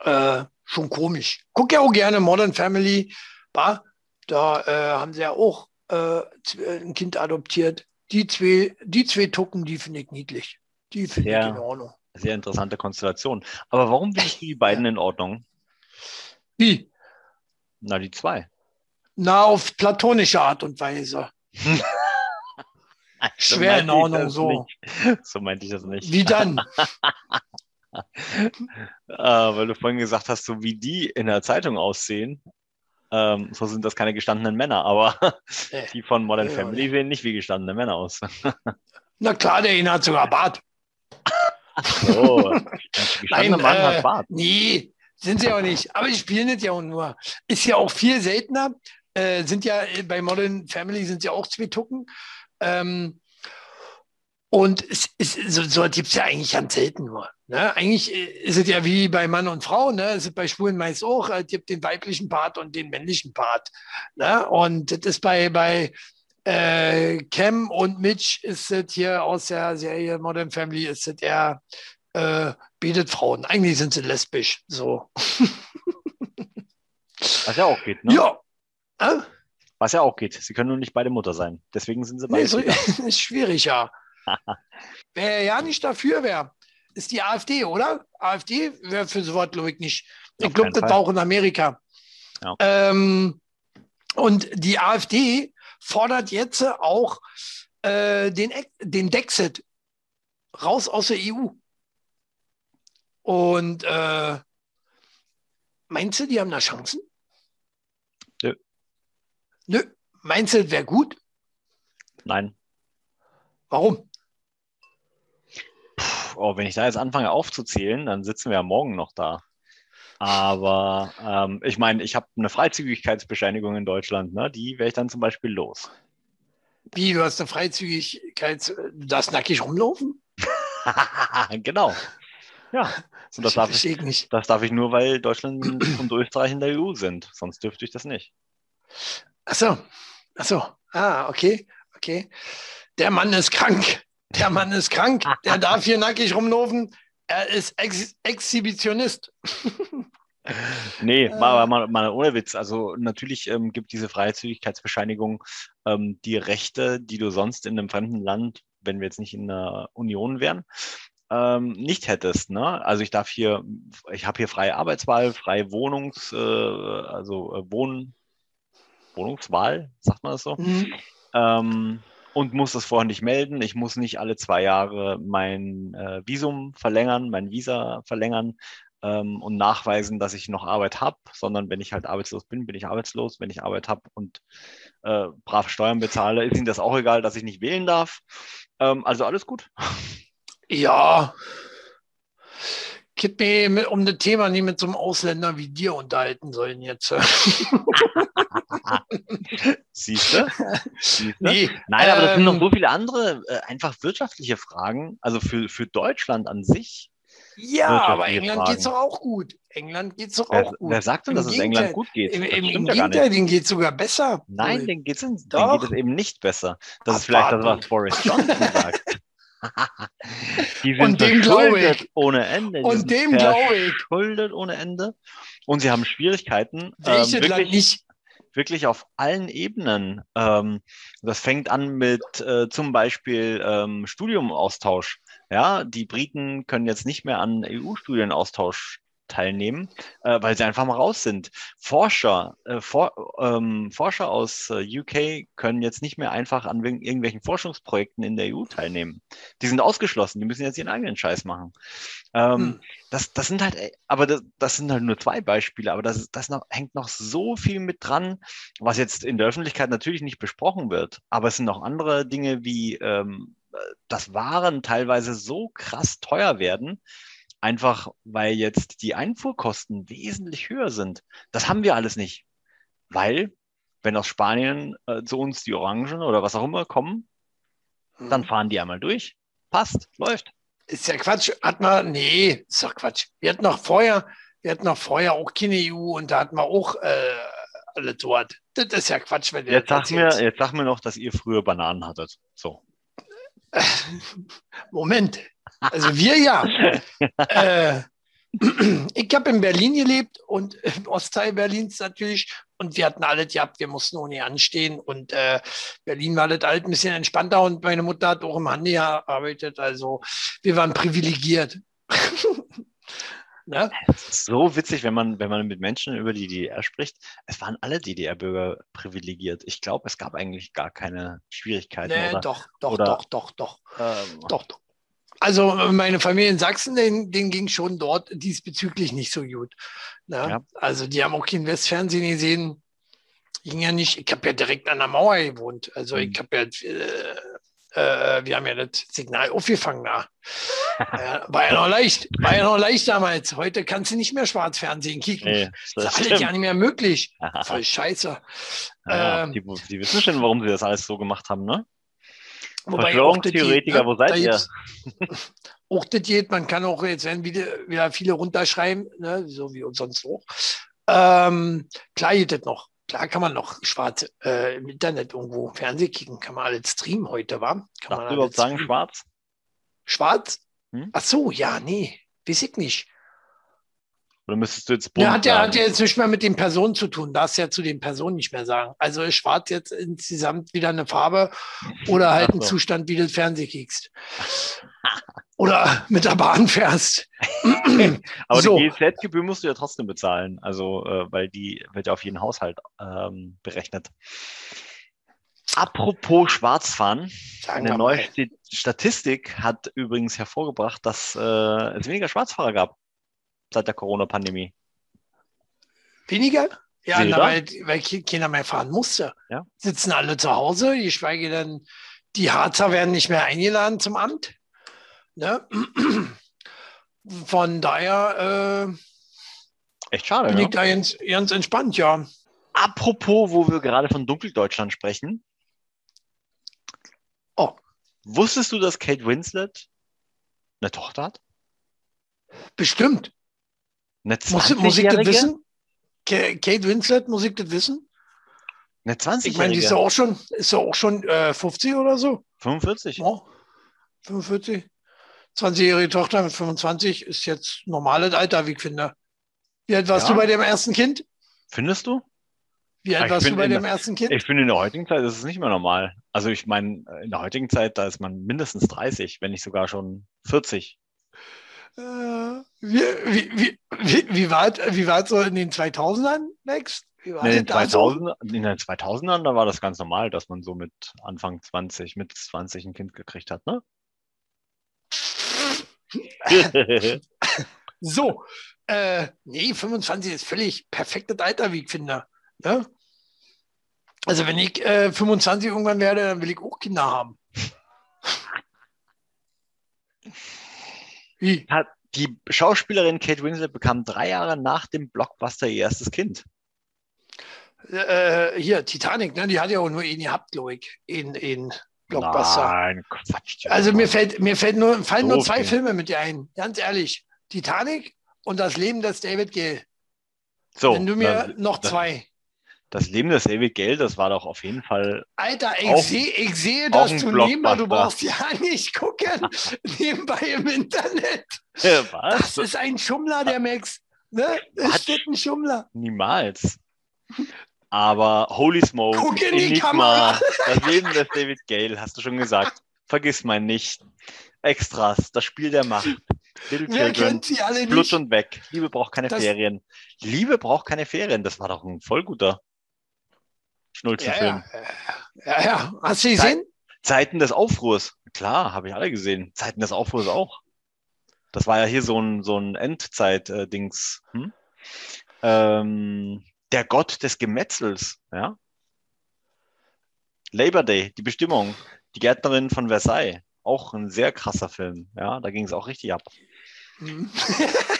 äh, schon komisch. Guck ja auch gerne Modern Family, war, da äh, haben sie ja auch äh, ein Kind adoptiert. Die zwei, die zwei Tucken, die finde ich niedlich. Die finde ich in Ordnung. Sehr interessante Konstellation. Aber warum findest du die beiden in Ordnung? Wie? Na, die zwei. Na, auf platonische Art und Weise. Schwer in Ordnung, so. Nicht. So meinte ich das nicht. Wie dann? ah, weil du vorhin gesagt hast, so wie die in der Zeitung aussehen, ähm, so sind das keine gestandenen Männer, aber äh, die von Modern äh, Family sehen nicht wie gestandene Männer aus. Na klar, der eine hat sogar Bart. So, Nein, Mann äh, hat Bart. Nee, sind sie auch nicht. Aber die spielen das ja auch nur. Ist ja auch viel seltener. Äh, sind ja bei Modern Family sind ja auch zwei Tucken. Ähm, und es, es, so, so gibt es ja eigentlich ganz selten nur. Ne? Eigentlich ist es ja wie bei Mann und Frau, ne? Es ist bei Schwulen meist auch, es gibt den weiblichen Part und den männlichen Part. Ne? Und das ist bei, bei äh, Cam und Mitch ist es hier aus der Serie Modern Family, ist es eher äh, betet Frauen. Eigentlich sind sie lesbisch. So. Was ja auch geht, ne? Ja. Äh? Was ja auch geht. Sie können nur nicht beide Mutter sein. Deswegen sind sie beide. Nee, so, ist schwierig, ja. Wer ja nicht dafür wäre, ist die AfD, oder? AfD wäre für so was, glaube ich, nicht. Ich glaube, das war auch in Amerika. Ja. Ähm, und die AfD fordert jetzt auch äh, den, den Dexit raus aus der EU. Und äh, meinst du, die haben da Chancen? Nö. Nö. Meinst du, das wäre gut? Nein. Warum? Oh, wenn ich da jetzt anfange aufzuzählen, dann sitzen wir ja morgen noch da. Aber ähm, ich meine, ich habe eine Freizügigkeitsbescheinigung in Deutschland, ne? die wäre ich dann zum Beispiel los. Wie, du hast eine Freizügigkeit, du darfst nackig rumlaufen? genau. Ja, und das, darf ich, nicht. das darf ich nur, weil Deutschland und Österreich in der EU sind. Sonst dürfte ich das nicht. Ach so, ach so. Ah, okay, okay. Der Mann ist krank der Mann ist krank, der darf hier nackig rumlaufen. Er ist Ex Exhibitionist. nee, äh. mal, mal, mal, ohne Witz. Also natürlich ähm, gibt diese Freizügigkeitsbescheinigung ähm, die Rechte, die du sonst in einem fremden Land, wenn wir jetzt nicht in der Union wären, ähm, nicht hättest. Ne? Also ich darf hier, ich habe hier freie Arbeitswahl, freie Wohnungs, äh, also äh, Wohn, Wohnungswahl, sagt man das so. Mhm. Und muss das vorher nicht melden. Ich muss nicht alle zwei Jahre mein äh, Visum verlängern, mein Visa verlängern ähm, und nachweisen, dass ich noch Arbeit habe, sondern wenn ich halt arbeitslos bin, bin ich arbeitslos. Wenn ich Arbeit habe und äh, brav Steuern bezahle, ist Ihnen das auch egal, dass ich nicht wählen darf. Ähm, also alles gut. Ja, ich hätte mich um das Thema nicht mit so einem Ausländer wie dir unterhalten sollen jetzt. Siehst du? Nee, Nein, aber das sind noch ähm, so viele andere, äh, einfach wirtschaftliche Fragen, also für, für Deutschland an sich. Ja, aber England geht es doch auch gut. England geht es doch auch gut. Wer sagt denn, dass es England gut geht? Im, im, im Gegenteil, denen geht es sogar besser. Nein, denen, geht's in, denen geht es eben nicht besser. Das Ach, ist vielleicht das, was Boris Johnson sagt. Die sind und dem glaube ich. ohne Ende. Die und dem glaube ich. Schuldet ohne Ende. Und sie haben Schwierigkeiten. Ähm, wirklich, nicht? Wirklich auf allen Ebenen. Ähm, das fängt an mit äh, zum Beispiel ähm, Studiumaustausch. Ja, die Briten können jetzt nicht mehr an EU-Studienaustausch teilnehmen, äh, weil sie einfach mal raus sind. Forscher, äh, for, ähm, Forscher aus äh, UK können jetzt nicht mehr einfach an irgendwelchen Forschungsprojekten in der EU teilnehmen. Die sind ausgeschlossen, die müssen jetzt ihren eigenen Scheiß machen. Ähm, hm. das, das sind halt, äh, aber das, das sind halt nur zwei Beispiele, aber das, das noch, hängt noch so viel mit dran, was jetzt in der Öffentlichkeit natürlich nicht besprochen wird. Aber es sind noch andere Dinge wie, ähm, dass Waren teilweise so krass teuer werden, einfach weil jetzt die Einfuhrkosten wesentlich höher sind. Das haben wir alles nicht, weil wenn aus Spanien äh, zu uns die Orangen oder was auch immer kommen, hm. dann fahren die einmal durch. Passt, läuft. Ist ja Quatsch. Hat man, nee, ist doch Quatsch. Wir hatten noch vorher, wir hatten noch vorher auch keine EU und da hatten wir auch äh, alle dort. Das ist ja Quatsch, wenn jetzt sag mir, Jetzt sag mir noch, dass ihr früher Bananen hattet. So. Moment. Also wir ja. äh, ich habe in Berlin gelebt und im Ostteil Berlins natürlich. Und wir hatten alles gehabt, wir mussten ohne anstehen. Und äh, Berlin war das halt ein bisschen entspannter und meine Mutter hat auch im Handel gearbeitet. Also wir waren privilegiert. Ne? So witzig, wenn man, wenn man mit Menschen über die DDR spricht. Es waren alle DDR-Bürger privilegiert. Ich glaube, es gab eigentlich gar keine Schwierigkeiten. Nee, oder, doch, doch, oder, doch, doch, doch, ähm, doch, doch. Also meine Familie in Sachsen, denen, denen ging schon dort diesbezüglich nicht so gut. Ne? Ja. Also die haben auch kein Westfernsehen gesehen. Ging ja nicht. Ich habe ja direkt an der Mauer gewohnt. Also mhm. ich habe ja äh, äh, wir haben ja das Signal aufgefangen da. äh, war ja noch leicht, war ja noch leicht damals. Heute kannst du nicht mehr Schwarzfernsehen kicken. Nee, das, das ist alles ja nicht mehr möglich. Voll scheiße. Ja, ähm, die, die, wissen schon, warum sie das alles so gemacht haben, ne? Verschwörungstheoretiker, wo seid ihr? auch das geht, man kann auch jetzt wieder, wieder viele runterschreiben, ne, so wie uns sonst auch. Ähm, klar geht das noch. Klar kann man noch schwarz äh, im Internet irgendwo Fernsehen kicken, kann man alles streamen heute, war? Kann Darf man überhaupt sagen schwarz? Schwarz? Hm? Ach so, ja, nee, weiß ich nicht. Oder müsstest du jetzt bunt ja, hat ja, hat ja jetzt nicht mehr mit den Personen zu tun. Darfst ja zu den Personen nicht mehr sagen. Also ist schwarz jetzt insgesamt wieder eine Farbe oder halt so. ein Zustand, wie du Fernsehen kickst. oder mit der Bahn fährst. Aber so. die GZ-Gebühr musst du ja trotzdem bezahlen. Also, äh, weil die wird ja auf jeden Haushalt ähm, berechnet. Apropos Schwarzfahren, Sagen eine neue Statistik hat übrigens hervorgebracht, dass äh, es weniger Schwarzfahrer gab seit der Corona-Pandemie. Weniger? Ja, na, weil, weil keiner mehr fahren musste. Ja. Sitzen alle zu Hause, geschweige denn, die Harzer werden nicht mehr eingeladen zum Amt. Ne? Von daher äh, echt schade. Bin ja? ich da ganz, ganz entspannt, ja. Apropos, wo wir gerade von Dunkeldeutschland sprechen. Oh. Wusstest du, dass Kate Winslet eine Tochter hat? Bestimmt. Eine 20 muss, ich das wissen? Kate Winslet, muss ich das wissen? Eine 20 Ich meine, die ist ja auch schon, ist ja auch schon äh, 50 oder so. 45. Oh, 45. 20-jährige Tochter mit 25 ist jetzt normales Alter, wie ich finde. Wie alt warst ja. du bei dem ersten Kind? Findest du? Wie alt warst du bei dem ersten Kind? Ich finde, in der heutigen Zeit ist es nicht mehr normal. Also ich meine, in der heutigen Zeit, da ist man mindestens 30, wenn nicht sogar schon 40. Äh, wie, wie, wie, wie, war, wie war es so in den 2000ern, Max? in, den 2000, in den 2000ern, da war das ganz normal, dass man so mit Anfang 20, mit 20 ein Kind gekriegt hat, ne? so, äh, nee, 25 ist völlig perfektes Alter, wie ich finde. Ne? Also wenn ich äh, 25 irgendwann werde, dann will ich auch Kinder haben. Wie? Die Schauspielerin Kate Winslet bekam drei Jahre nach dem Blockbuster ihr erstes Kind. Äh, hier, Titanic, ne? die hat ja auch nur ihn gehabt, ich, in, in Blockbuster. Nein, Quatsch. Also mir fällt, mir fällt nur, fallen so nur zwei viel. Filme mit dir ein, ganz ehrlich. Titanic und das Leben des David Gill. So, Wenn du mir das, noch zwei. Das Leben des David Gale, das war doch auf jeden Fall. Alter, ich, seh, ich sehe das du nebenbei, du brauchst ja nicht gucken, nebenbei im Internet. Ja, was? Das ist ein Schummler, der Max. Ne? Das steht ein Schummler. Niemals. Aber Holy Smoke, Guck in die Kamera. das Leben des David Gale, hast du schon gesagt. Vergiss mal nicht. Extras, das Spiel der Macht. Little Wer Children, kennt sie alle Blut und weg. Liebe braucht keine Das- Ferien. Liebe braucht keine Ferien. Das war doch ein voll guter Schnulzenfilm. ja. ja, ja. Hast du gesehen? Zeiten des Aufruhrs. Klar, habe ich alle gesehen. Zeiten des Aufruhrs auch. Das war ja hier so ein, so ein Endzeit-Dings. Hm? Ähm, der Gott des Gemetzels, ja. Labor Day, die Bestimmung. Die Gärtnerin von Versailles. Auch ein sehr krasser Film. Ja, da ging es auch richtig ab.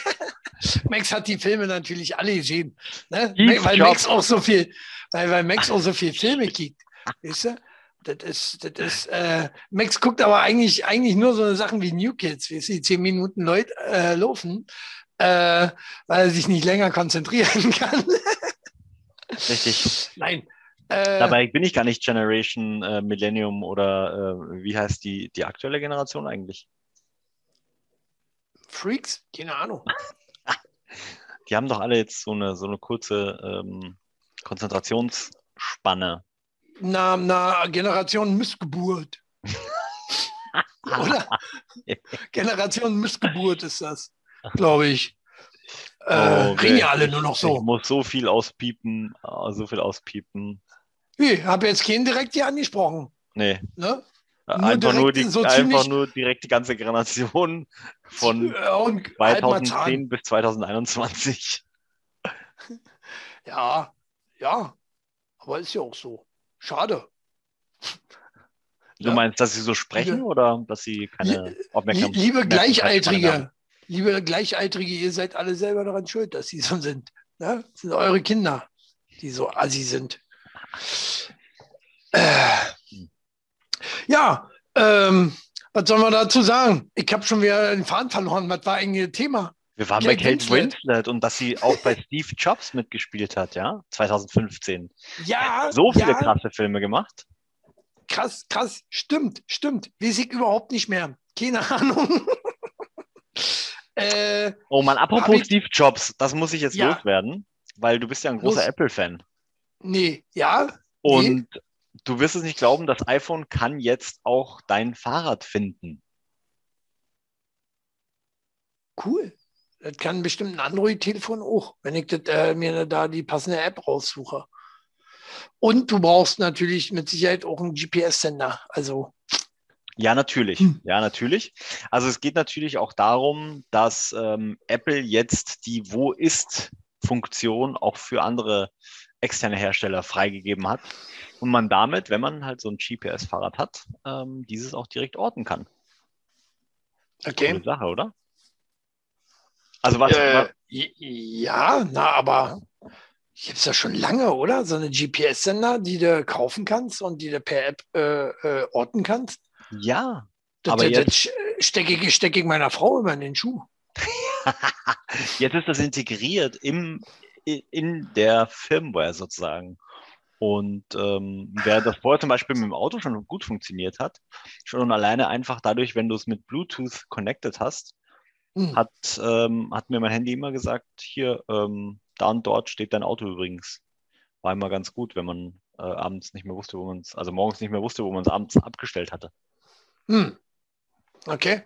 Max hat die Filme natürlich alle gesehen, ne? Steve weil Jobs. Max auch so viel, weil, weil Max auch so viel Filme kickt, weißt du? Das ist, das ist, äh, Max guckt aber eigentlich, eigentlich nur so Sachen wie New Kids, wie sie zehn Minuten Leute äh, laufen, äh, weil er sich nicht länger konzentrieren kann. Richtig. Nein. Äh, Dabei bin ich gar nicht Generation äh, Millennium oder äh, wie heißt die, die aktuelle Generation eigentlich? Freaks? Keine Ahnung. Die haben doch alle jetzt so eine, so eine kurze ähm, Konzentrationsspanne. Na, na, Generation Missgeburt. Oder? Generation Missgeburt ist das, glaube ich. Äh, Oh, reden ja alle nur noch Ich so. muss so viel auspiepen, äh, so viel auspiepen. Ich habe jetzt keinen direkt hier angesprochen. Nee, Ne? Einfach, nur direkt die, so einfach nur direkt die ganze Generation von Äh, und halt mal 2010 Zahn. bis 2021. Ja, ja. Aber ist ja auch so. Schade. Du Ja. meinst, dass sie so sprechen oder dass sie keine Lie- Aufmerksam Liebe haben? Gleichaltrige, liebe Gleichaltrige, ihr seid alle selber daran schuld, dass sie so sind. Ne? Das sind eure Kinder, die so assi sind. Äh, ja, ähm, was soll man dazu sagen? Ich habe schon wieder den Faden verloren. Was war eigentlich das Thema? Wir waren Kate bei Kate Winslet. Winslet und dass sie auch bei Steve Jobs mitgespielt hat, ja, 2015. Ja, So viele ja, krasse Filme gemacht. krass, krass. Stimmt, stimmt. Weiß ich überhaupt nicht mehr. Keine Ahnung. äh, Oh man, apropos Steve Jobs, das muss ich jetzt Ja. loswerden, weil du bist ja ein großer. Apple-Fan. nee, ja, Und du wirst es nicht glauben, das iPhone kann jetzt auch dein Fahrrad finden. Cool. Das kann bestimmt ein Android-Telefon auch, wenn ich das, äh, mir da die passende App raussuche. Und du brauchst natürlich mit Sicherheit auch einen GPS-Sender. Also, Ja, natürlich. Hm. Ja, natürlich. Also es geht natürlich auch darum, dass ähm, Apple jetzt die Wo ist-Funktion auch für andere externe Hersteller freigegeben hat und man damit, wenn man halt so ein GPS-Fahrrad hat, ähm, dieses auch direkt orten kann. okay. Coole Sache, oder? Also was, Äh, was ja, na, aber gibt es ja schon lange, oder? So eine GPS-Sender, die du kaufen kannst und die du per App äh, äh, orten kannst. ja, Das, Aber das, das stecke ich, steck ich meiner Frau immer in den Schuh. Jetzt ist das integriert im, in der Firmware sozusagen. Und ähm, während das vorher zum Beispiel mit dem Auto schon gut funktioniert hat, schon alleine einfach dadurch, wenn du es mit Bluetooth connected hast, Hm. hat, ähm, hat mir mein Handy immer gesagt, hier, ähm, da und dort steht dein Auto übrigens. War immer ganz gut, wenn man äh, abends nicht mehr wusste, wo man es, also morgens nicht mehr wusste, wo man es abends abgestellt hatte. Hm. Okay.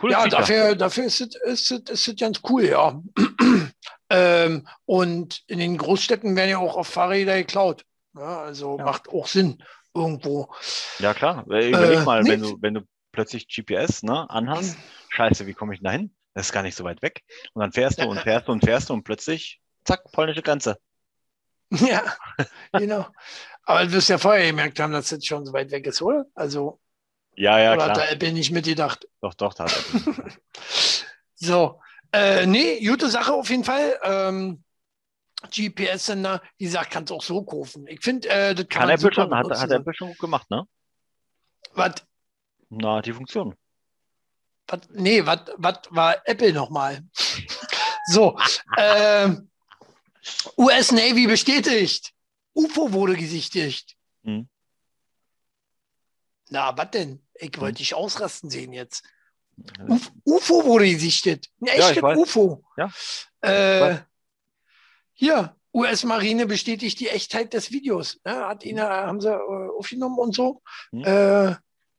Cooles ja, dafür, dafür ist es, ist, es, ist es ganz cool, ja. ähm, und in den Großstädten werden ja auch auf Fahrräder geklaut. Ja, also Ja. macht auch Sinn irgendwo. Ja, klar. Äh, Überleg Äh, mal, wenn du, wenn du plötzlich GPS ne, anhast, scheiße, wie komme ich denn da hin? Das ist gar nicht so weit weg. Und dann fährst du und fährst du und fährst du und plötzlich, zack, polnische Grenze. Ja, genau. Aber du wirst ja vorher gemerkt haben, dass das schon so weit weg ist, oder? Also, Ja, ja, oder hat klar. der Apple nicht mitgedacht. Doch, doch, da hat er. So, äh, nee, gute Sache auf jeden Fall. Ähm, GPS-Sender, wie gesagt, kannst du auch so kaufen. Ich finde, äh, das kann, Kann Apple schon, hat, hat. Apple schon gut gemacht, ne? Was, Na, die Funktion. was, nee, was, was war Apple nochmal? so, ähm, US Navy bestätigt. UFO wurde gesichtigt. Hm. Na, was denn? Ich Hm. wollte dich ausrasten sehen jetzt. Uf UFO wurde gesichtet. Ein Ja, echtes weiß. UFO. Ja, Äh, hier, US-Marine bestätigt die Echtheit des Videos. Ne? Hat ihn, äh, haben sie äh, aufgenommen und so. Hm. Äh,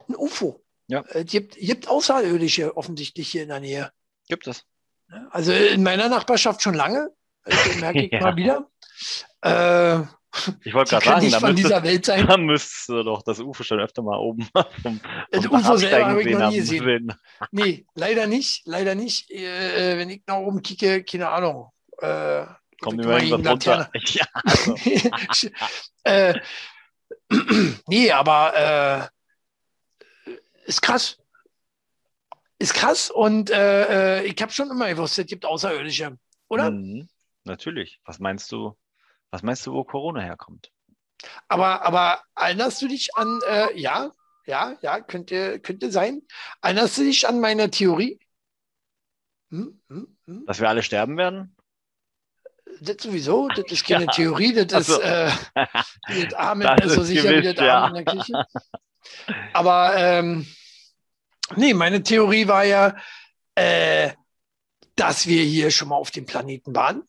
ein UFO. Ja. Äh, gibt, gibt Außerirdische offensichtlich hier in der Nähe. Gibt es. Also in meiner Nachbarschaft schon lange. Das merke ich Ja. mal wieder. Äh, Ich wollte gerade sagen, da müsste, dieser Welt sein. da müsste doch das UFO schon öfter mal oben vom, Das vom UFO selber habe ich noch nie sehen gesehen. Nee, leider nicht. Leider nicht. Äh, wenn ich nach oben kicke, keine Ahnung. Äh, Kommt immer irgendwas runter. Ja, also, äh, nee, aber äh, ist krass. Ist krass und äh, äh, ich habe schon immer gewusst, es gibt Außerirdische, oder? Mhm, natürlich. Was meinst du, was meinst du, wo Corona herkommt? Aber, aber erinnerst du dich an, äh, ja, ja, ja, könnte, könnte sein. Erinnerst du dich an meine Theorie? Hm, hm, hm. Dass wir alle sterben werden? Das sowieso, das ist keine Ja. Theorie, das Ach ist so. äh, das Amen, Das so ist sicher wie gewiss, das ja. Amen in der Kirche. Aber ähm, nee, meine Theorie war ja, äh, dass wir hier schon mal auf dem Planeten waren.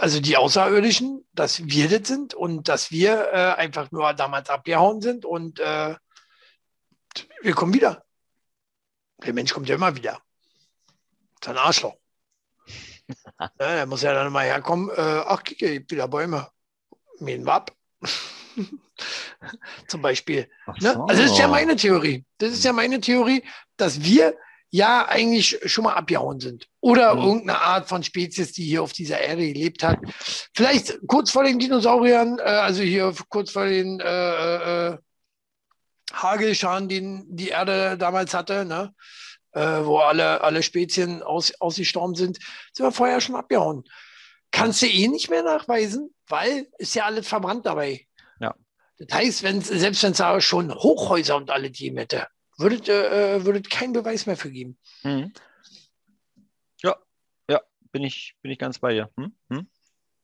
Also die Außerirdischen, dass wir das sind und dass wir äh, einfach nur damals abgehauen sind und äh, wir kommen wieder. Der Mensch kommt ja immer wieder. Ist ein Arschloch. ja, der muss ja dann mal herkommen. Äh, ach, kicke, wieder Bäume. Mähen wir ab. Zum Beispiel. Ach Ne? so. Also das ist ja meine Theorie. Das ist ja meine Theorie, dass wir ja eigentlich schon mal abgehauen sind. Oder Mhm. irgendeine Art von Spezies, die hier auf dieser Erde gelebt hat. Vielleicht kurz vor den Dinosauriern, äh, also hier kurz vor den äh, äh, Hagelscharen, den die Erde damals hatte, ne? äh, wo alle, alle Spezien aus, ausgestorben sind, sind wir vorher schon abgehauen. Kannst du eh nicht mehr nachweisen, weil ist ja alles verbrannt dabei. Ja. Das heißt, wenn selbst wenn es da schon Hochhäuser und alle die hätte, würde äh, würde keinen Beweis mehr für geben. Mhm. Ja, ja, bin ich, bin ich ganz bei dir. Hm? Hm?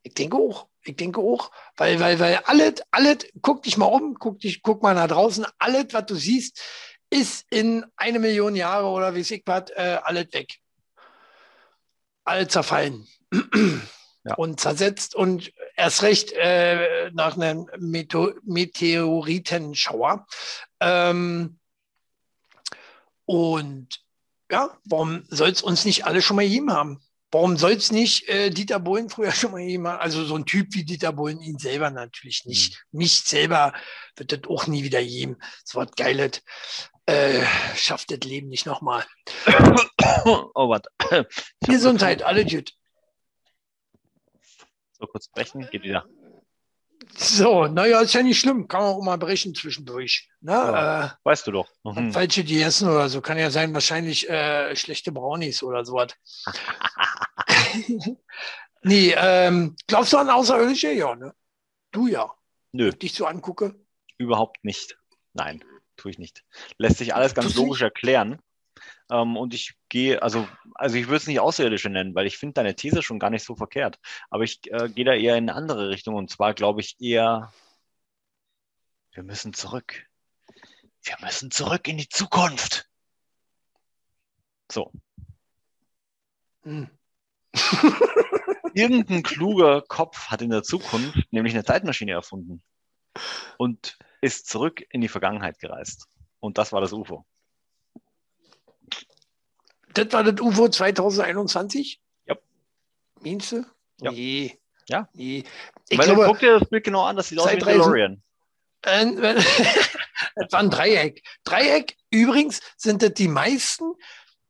Ich denke auch. Ich denke auch, weil, weil, weil alles, alles, guck dich mal um, guck dich, guck mal nach draußen, alles, was du siehst, ist in eine Million Jahre oder wie ich was, äh, alles weg. Alles zerfallen. Ja. Und zersetzt und erst recht äh, nach einem Meto Meteoritenschauer. Ähm, und ja, warum soll es uns nicht alle schon mal gegeben haben? Warum soll es nicht äh, Dieter Bohlen früher schon mal jemand, also so ein Typ wie Dieter Bohlen, ihn selber natürlich nicht. Nicht selber wird das auch nie wieder geben. So was Geiles. Äh, schafft das Leben nicht nochmal. Oh, warte. Gesundheit, alle gut. So kurz brechen, geht wieder. So, naja, ist ja nicht schlimm. Kann man auch mal brechen zwischendurch. Ne? Ja. Äh, Weißt du doch. Mhm. falsche gegessen oder so. Kann ja sein, wahrscheinlich äh, schlechte Brownies oder sowas. nee, ähm, glaubst du an Außerirdische? Ja, ne? Du ja. Nö, Wenn ich dich so angucke. überhaupt nicht. Nein, tue ich nicht. Lässt sich alles ganz logisch erklären. Ähm, und ich gehe, also, also ich würde es nicht Außerirdische nennen, weil ich finde deine These schon gar nicht so verkehrt. Aber ich äh, gehe da eher in eine andere Richtung. Und zwar glaube ich eher, wir müssen zurück. Wir müssen zurück in die Zukunft. So. Hm. Irgendein kluger Kopf hat in der Zukunft nämlich eine Zeitmaschine erfunden und ist zurück in die Vergangenheit gereist. Und das war das UFO. Das war das UFO 2021? Ja. Meinst du? Ja. Nee. Ja. Nee. Ich Weil glaube, guck dir das Bild genau an, das sieht aus wie. DeLorean. Das war ein Dreieck. Dreieck, übrigens sind das die meisten,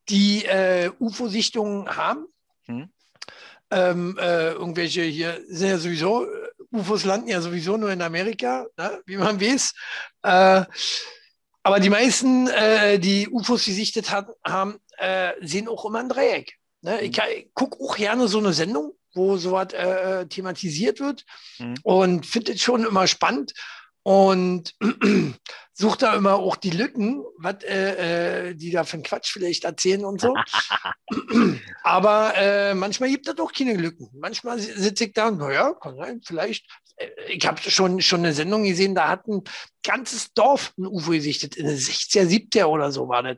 die äh, UFO-Sichtungen haben. Hm. Ähm, äh, irgendwelche hier sind ja sowieso, äh, UFOs landen ja sowieso nur in Amerika, ne, wie man weiß. Äh, aber die meisten, äh, die UFOs gesichtet hat, haben, äh, sehen auch immer ein Dreieck. Ne? Ich, ich gucke auch gerne so eine Sendung, wo sowas äh, thematisiert wird Hm. und finde es schon immer spannend und suche da immer auch die Lücken, was äh, äh, die da für einen Quatsch vielleicht erzählen und so. Aber äh, manchmal gibt es doch keine Lücken. Manchmal si- sitze ich da und, naja, kann sein, vielleicht. Äh, Ich habe schon, schon eine Sendung gesehen, da hat ein ganzes Dorf ein UFO gesichtet, in den 60er, 70er oder so war das.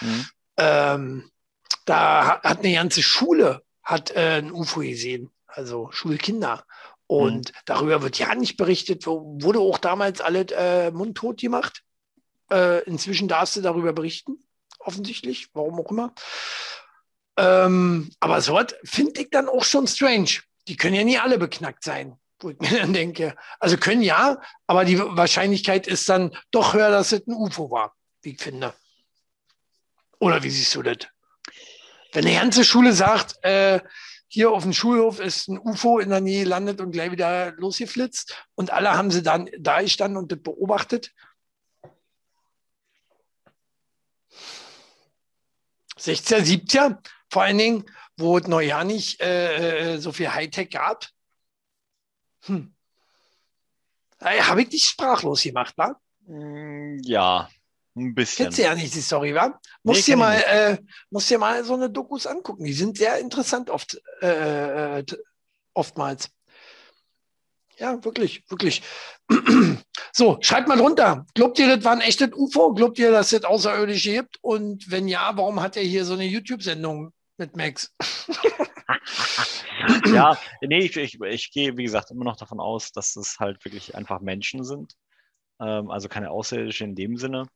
Hm. Ähm, da ha- hat eine ganze Schule hat äh, ein UFO gesehen, also Schulkinder. Und darüber wird ja nicht berichtet, wurde auch damals alles äh, mundtot gemacht. Äh, inzwischen darfst du darüber berichten. offensichtlich, warum auch immer. Ähm, aber so finde ich dann auch schon strange. Die können ja nie alle beknackt sein, wo ich mir dann denke. Also können ja, aber die Wahrscheinlichkeit ist dann doch höher, dass es ein UFO war, wie ich finde. Oder wie siehst du das? Wenn eine ganze Schule sagt, äh, hier auf dem Schulhof ist ein UFO in der Nähe landet und gleich wieder losgeflitzt und alle haben sie dann da gestanden und das beobachtet. 16er, 70er, vor allen Dingen, wo es noch ja nicht äh, äh so viel Hightech gab. Hm. Äh, Habe ich dich sprachlos gemacht, wa? Mm, ja, ein bisschen. Kennst du ja nicht die Story, wa? Musst, nee, dir mal, äh, musst dir mal so eine Dokus angucken. Die sind sehr interessant oft, äh, äh oftmals. Ja, wirklich, wirklich. so, schreibt mal drunter. Glaubt ihr, das war ein echtes UFO? Glaubt ihr, dass es Außerirdische gibt? Und wenn ja, warum hat er hier so eine YouTube-Sendung mit Max? ja, nee, ich, ich, ich, gehe, wie gesagt, immer noch davon aus, dass es halt wirklich einfach Menschen sind. Ähm, also keine Außerirdische in dem Sinne.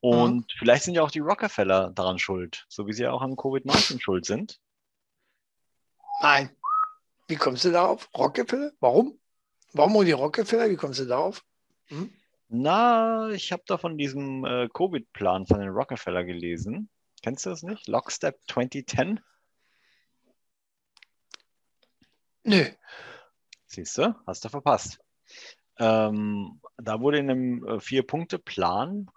Und mhm. vielleicht sind ja auch die Rockefeller daran schuld, so wie sie ja auch an Covid-19 schuld sind. Nein. Wie kommst du darauf? Rockefeller? Warum? Warum die Rockefeller? Wie kommst du darauf? Hm? Na, ich habe da von diesem äh, Covid-Plan von den Rockefeller gelesen. Kennst du das nicht? Lockstep 2010? Nö. Siehst du, hast du verpasst. Ähm, da wurde in einem äh, Vier-Punkte-Plan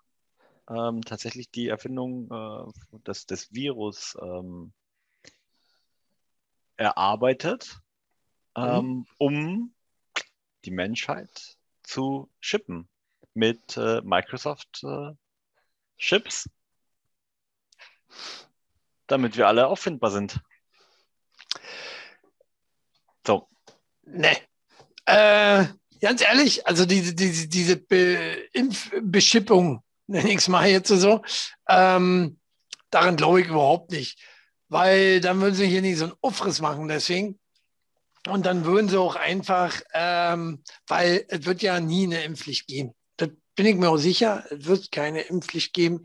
ähm, tatsächlich die Erfindung äh, des, des Virus ähm, erarbeitet, mhm. Ähm, um die Menschheit zu shippen mit äh, Microsoft äh, Chips, damit wir alle auffindbar sind. So. Ne. Äh, ganz ehrlich, also diese, diese, diese Be Impfbeschippung, nenne ich es mal jetzt so, ähm, daran glaube ich überhaupt nicht. Weil dann würden sie hier nicht so einen Aufriss machen. Deswegen und dann würden sie auch einfach, ähm, weil es wird ja nie eine Impfpflicht geben. Das bin ich mir auch sicher. Es wird keine Impfpflicht geben,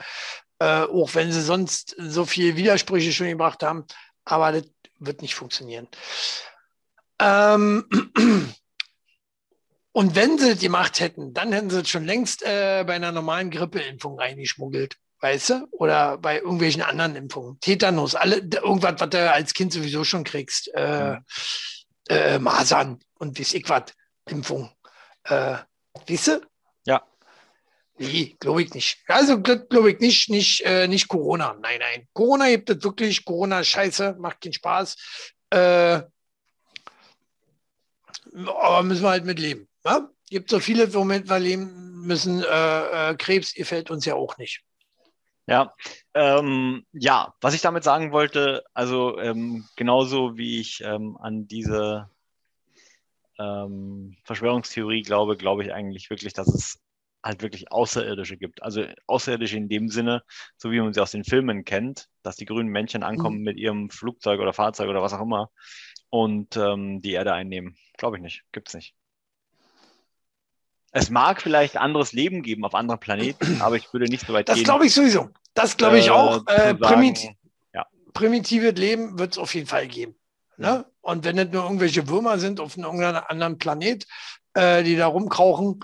äh, auch wenn sie sonst so viele Widersprüche schon gebracht haben. Aber das wird nicht funktionieren. Ähm, und wenn sie es gemacht hätten, dann hätten sie es schon längst äh, bei einer normalen Grippeimpfung reingeschmuggelt weißt du? Oder bei irgendwelchen anderen Impfungen. Tetanus, alle, irgendwas, was du als Kind sowieso schon kriegst. Äh, mhm äh, Masern und wie ich was, Impfung. Äh, weißt du? Ja. Nee, glaube ich nicht. Also glaube ich nicht, nicht, äh, nicht Corona. Nein, nein. Corona gibt es wirklich. Corona scheiße, macht keinen Spaß. Äh, aber müssen wir halt mit leben. Ja? Gibt so viele, womit wir leben müssen. Äh, äh, Krebs gefällt uns ja auch nicht. Ja, ähm, ja, was ich damit sagen wollte, also ähm, genauso wie ich ähm, an diese ähm, Verschwörungstheorie glaube, glaube ich eigentlich wirklich, dass es halt wirklich Außerirdische gibt. Also Außerirdische in dem Sinne, so wie man sie aus den Filmen kennt, dass die grünen Männchen ankommen mhm. mit ihrem Flugzeug oder Fahrzeug oder was auch immer und ähm, die Erde einnehmen. Glaube ich nicht, gibt's nicht. Es mag vielleicht anderes Leben geben auf anderen Planeten, aber ich würde nicht so weit das gehen. Das glaube ich sowieso. Das glaube ich äh, auch. Äh, primit ja. Primitives Leben wird es auf jeden Fall geben. Ne? Und wenn es nur irgendwelche Würmer sind auf einem anderen Planet, äh, die da rumkrauchen,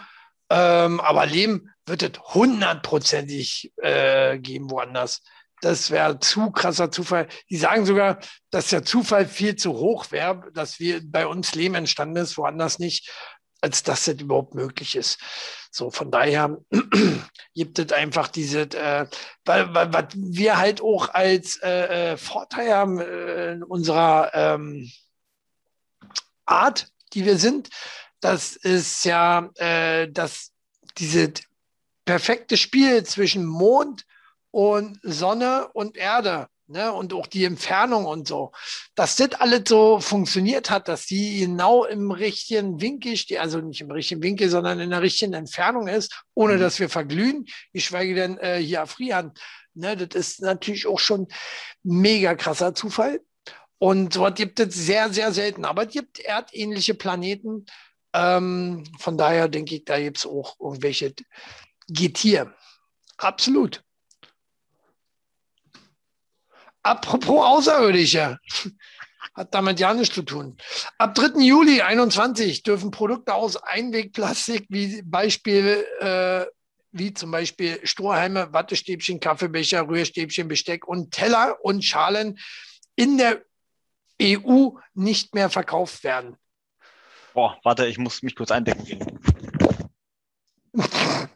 ähm, aber Leben wird es hundertprozentig äh, geben woanders. Das wäre zu krasser Zufall. Die sagen sogar, dass der Zufall viel zu hoch wäre, dass wir bei uns Leben entstanden ist, woanders nicht als dass das überhaupt möglich ist. So, von daher gibt es einfach diese, äh, was wir halt auch als äh, äh, Vorteil haben äh, in unserer ähm, Art, die wir sind, das ist ja, äh, dass diese perfekte Spiel zwischen Mond und Sonne und Erde ne, und auch die Entfernung und so, dass das alles so funktioniert hat, dass die genau im richtigen Winkel steht, also nicht im richtigen Winkel, sondern in der richtigen Entfernung ist, ohne mhm. dass wir verglühen, geschweige denn äh, hier erfrieren. Ne, das ist natürlich auch schon mega krasser Zufall. Und so gibt es sehr, sehr selten. Aber es gibt erdähnliche Planeten. Ähm, von daher denke ich, da gibt es auch irgendwelche Getier. Absolut. Apropos Außerirdische. Hat damit ja nichts zu tun. Ab 3. Juli 21 dürfen Produkte aus Einwegplastik, wie Beispiel, äh, wie zum Beispiel Strohhalme, Wattestäbchen, Kaffeebecher, Rührstäbchen, Besteck und Teller und Schalen in der EU nicht mehr verkauft werden. Boah, warte, ich muss mich kurz eindecken gehen.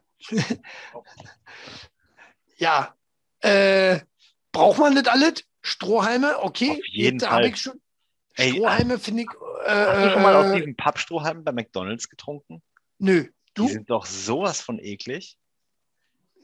ja, äh, braucht man das alles? Strohhalme, okay. Auf jeden Fall. Ich schon, Strohhalme finde ich. Äh, Hast du schon mal aus äh, diesen Pappstrohhalmen bei McDonalds getrunken? nö, Die du? sind doch sowas von eklig.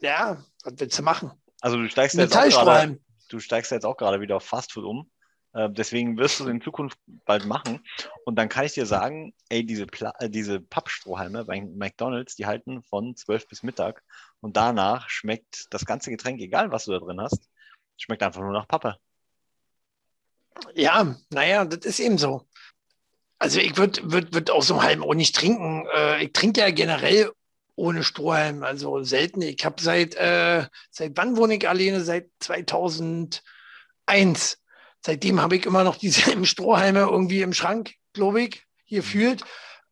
Ja, was willst du machen? Also du steigst jetzt auch gerade, du steigst jetzt auch gerade wieder auf Fastfood um. Äh, deswegen wirst du es in Zukunft bald machen. Und dann kann ich dir sagen, ey, diese, Pla äh, diese Pappstrohhalme bei McDonalds, die halten von 12 bis Mittag. Und danach schmeckt das ganze Getränk, egal was du da drin hast, schmeckt einfach nur nach Pappe. Ja, naja, das ist eben so. Also ich würde würd, würd aus so einem Halm auch nicht trinken. Äh, ich trinke ja generell ohne Strohhalm, also selten. Ich habe seit, äh, seit wann wohne ich alleine? Seit 2001. Seitdem habe ich immer noch dieselben Strohhalme irgendwie im Schrank, glaube ich, hier fühlt,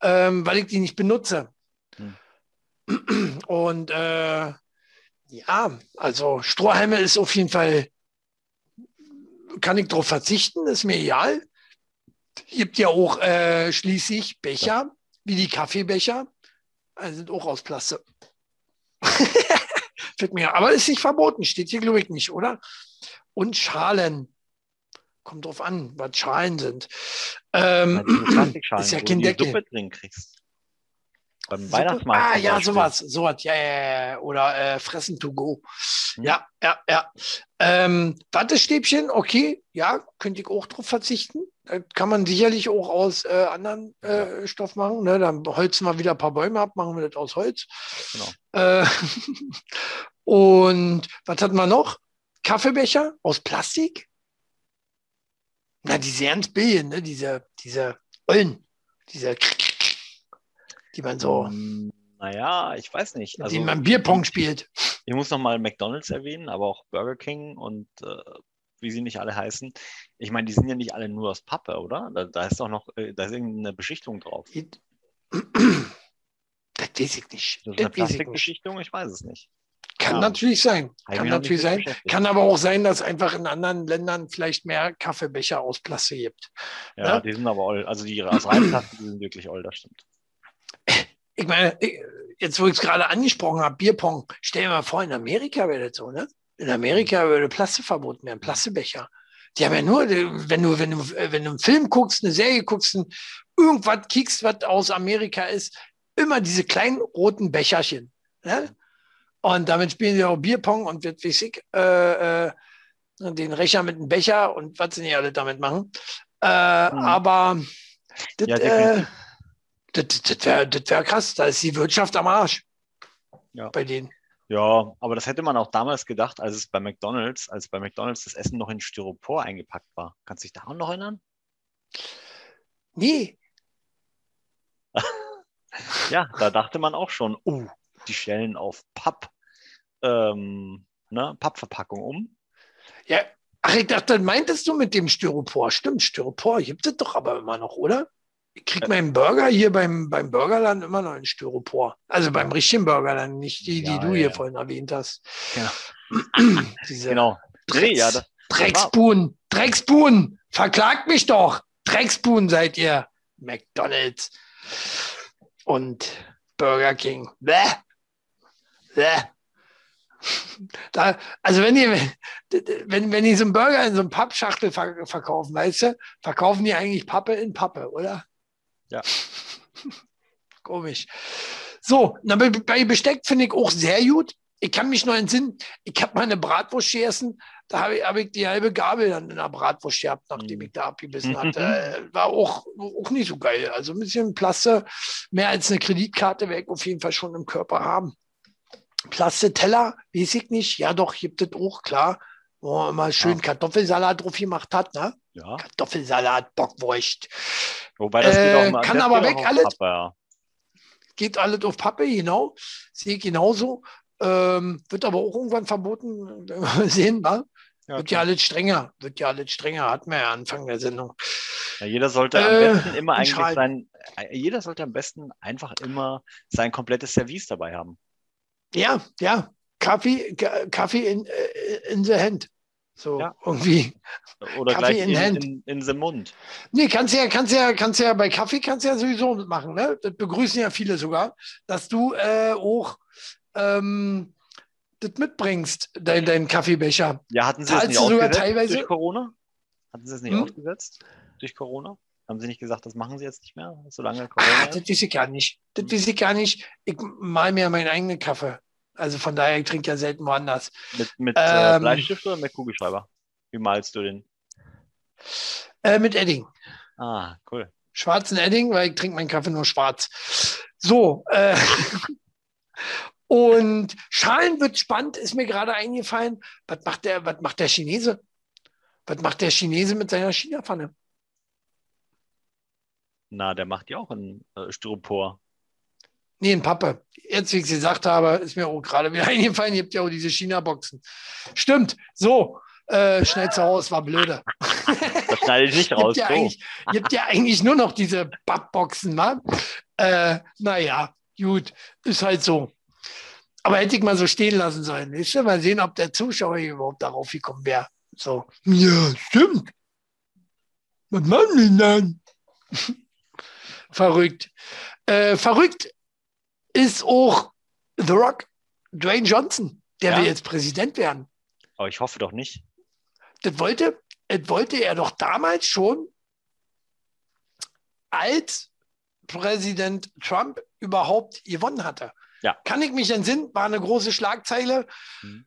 ähm, weil ich die nicht benutze. Und äh, ja, also Strohhalme ist auf jeden Fall, kann ich darauf verzichten, ist mir egal. Gibt ja auch äh, schließlich Becher, wie die Kaffeebecher, also sind auch aus Plastik. Aber ist nicht verboten, steht hier, glaube ich, nicht, oder? Und Schalen. Kommt drauf an, was Schalen sind. Ähm, Plastikschalen, ist ja kein Deckel. Suppe drin kriegst. Beim Suppe? Weihnachtsmarkt. Ah, ja, sowas, sowas, ja, ja, ja. Oder äh, Fressen to go. Hm. Ja, ja, ja. Ähm, Wattestäbchen, okay, ja, könnte ich auch drauf verzichten. Kann man sicherlich auch aus äh, anderen äh, Stoff machen. Ne? Dann holzen wir wieder ein paar Bäume ab, machen wir das aus Holz. Genau. Äh, und was hatten wir noch? Kaffeebecher aus Plastik? Na, diese ganz billigen, ne? diese, diese Ollen, diese, die man so, Hm, Naja, ich weiß nicht. Also, denen man Bierpong spielt. Ich muss nochmal McDonalds erwähnen, aber auch Burger King und äh, wie sie nicht alle heißen. Ich meine, die sind ja nicht alle nur aus Pappe, oder? Da, da ist doch noch, äh, da ist irgendeine Beschichtung drauf. Das weiß ich nicht. Das ist eine. Plastikbeschichtung, ich weiß es nicht. Kann Ja. natürlich sein. Kann noch natürlich sein. Kann aber auch sein, dass einfach in anderen Ländern vielleicht mehr Kaffeebecher aus Plastik gibt. Ja, ne? die sind aber oll. Also die aus Reinplastik, die sind wirklich oll, das stimmt. Ich meine, jetzt wo ich es gerade angesprochen habe, Bierpong, stell dir mal vor, in Amerika wäre das so, ne? In Amerika würde Plastik verboten werden, Plastikbecher. Die haben ja nur, wenn du, wenn du, wenn du einen Film guckst, eine Serie guckst, irgendwas kiekst, was aus Amerika ist, immer diese kleinen roten Becherchen. Ne? Und damit spielen sie auch Bierpong und wird wie ich, äh, äh, den Rechner mit einem Becher und was sie nicht alle damit machen. Äh, Aber das, Ja, äh. Das, das wäre wär krass. Da ist die Wirtschaft am Arsch. Ja. Bei denen. Ja, aber das hätte man auch damals gedacht, als es bei McDonalds, als bei McDonalds das Essen noch in Styropor eingepackt war. Kannst du dich daran noch erinnern? Nee, Ja, da dachte man auch schon, uh, die stellen auf Papp, ähm, ne, Pappverpackung um. ja. Ach, ich dachte, meintest du mit dem Styropor? Stimmt, Styropor gibt es doch aber immer noch, oder? Ich krieg meinen Burger hier beim, beim Burgerland immer noch in Styropor. Also beim richtigen Burgerland, nicht die, die Ja, du ja, hier ja. vorhin erwähnt hast. Genau. Diese Genau. Nee, ja, das, Drecksbuhn, Drecksbuhn, verklagt mich doch. Drecksbuhn seid ihr. McDonalds und Burger King. Bäh. Bäh. Da, also wenn ihr, wenn, wenn die so einen Burger in so einem Pappschachtel ver verkaufen, weißt du, verkaufen die eigentlich Pappe in Pappe, oder? Ja. Komisch. So, na, bei, Besteck finde ich auch sehr gut. Ich kann mich noch entsinnen, ich habe mal eine Bratwurst gegessen, da habe ich, hab ich die halbe Gabel dann in der Bratwurst gehabt, nachdem ich da abgebissen hatte. Äh, War auch, auch nicht so geil. Also ein bisschen Plaste, mehr als eine Kreditkarte werde ich auf jeden Fall schon im Körper haben. Plaste-Teller, weiß ich nicht. Ja, doch, gibt es auch, klar. Wo man immer schön. Kartoffelsalat drauf gemacht hat, ne? Ja. Kartoffelsalat, Bockwurst. Wobei das Äh, geht auch mal. kann aber weg alles. Pappe, ja. geht alles auf Pappe, genau. Sehe ich genauso. Ähm, wird aber auch irgendwann verboten. Wir sehen, wa? Ja, wird klar. ja alles strenger, wird ja alles strenger, hatten wir ja Anfang der Sendung. Ja, jeder sollte äh, am besten immer eigentlich sein, äh, jeder sollte am besten einfach immer sein komplettes Service dabei haben. Ja, ja, Kaffee, Kaffee in, äh, in the hand. So ja. irgendwie. Oder Kaffee gleich in, in, Hand. in, in den Mund. Nee, kannst ja, kannst ja, kannst ja bei Kaffee kannst ja sowieso machen. Ne? Das begrüßen ja viele sogar, dass du äh, auch ähm, das mitbringst, dein, dein Kaffeebecher. Ja, hatten sie das nicht sogar teilweise? durch Corona? Hatten sie es nicht hm? aufgesetzt durch Corona? Haben sie nicht gesagt, das machen sie jetzt nicht mehr, solange Corona ah, Das weiß ich gar nicht. Das weiß ich gar nicht. Ich mal mir meinen eigenen Kaffee. Also von daher, ich trinke ja selten woanders. Mit, mit äh, ähm, Bleistift oder mit Kugelschreiber? Wie malst du den? Äh, mit Edding. Ah, cool. Schwarzen Edding, weil ich trinke meinen Kaffee nur schwarz. So. Äh, und Schalen wird spannend, ist mir gerade eingefallen. Was macht der, was macht der Chinese? Was macht der Chinese mit seiner China-Pfanne? Na, der macht ja auch ein äh, Styropor. Nee, in Pappe. Jetzt, wie ich es gesagt habe, ist mir auch gerade wieder eingefallen, ihr habt ja auch diese China-Boxen. Stimmt, so, äh, schnell zu Hause, war blöde. Das schneide ich nicht raus. ihr, habt ja eigentlich, ihr habt ja eigentlich nur noch diese Pappboxen, Mann. Äh, naja, gut, ist halt so. Aber hätte ich mal so stehen lassen sollen. Weißt du? Mal sehen, ob der Zuschauer überhaupt darauf gekommen wäre. So, ja, stimmt. Was machen die dann? verrückt. Äh, verrückt ist auch The Rock, Dwayne Johnson. Der ja. will jetzt Präsident werden. Aber ich hoffe doch nicht. Das wollte, das wollte er doch damals schon, als Präsident Trump überhaupt gewonnen hatte. Ja. Kann ich mich entsinnen, war eine große Schlagzeile. Mhm.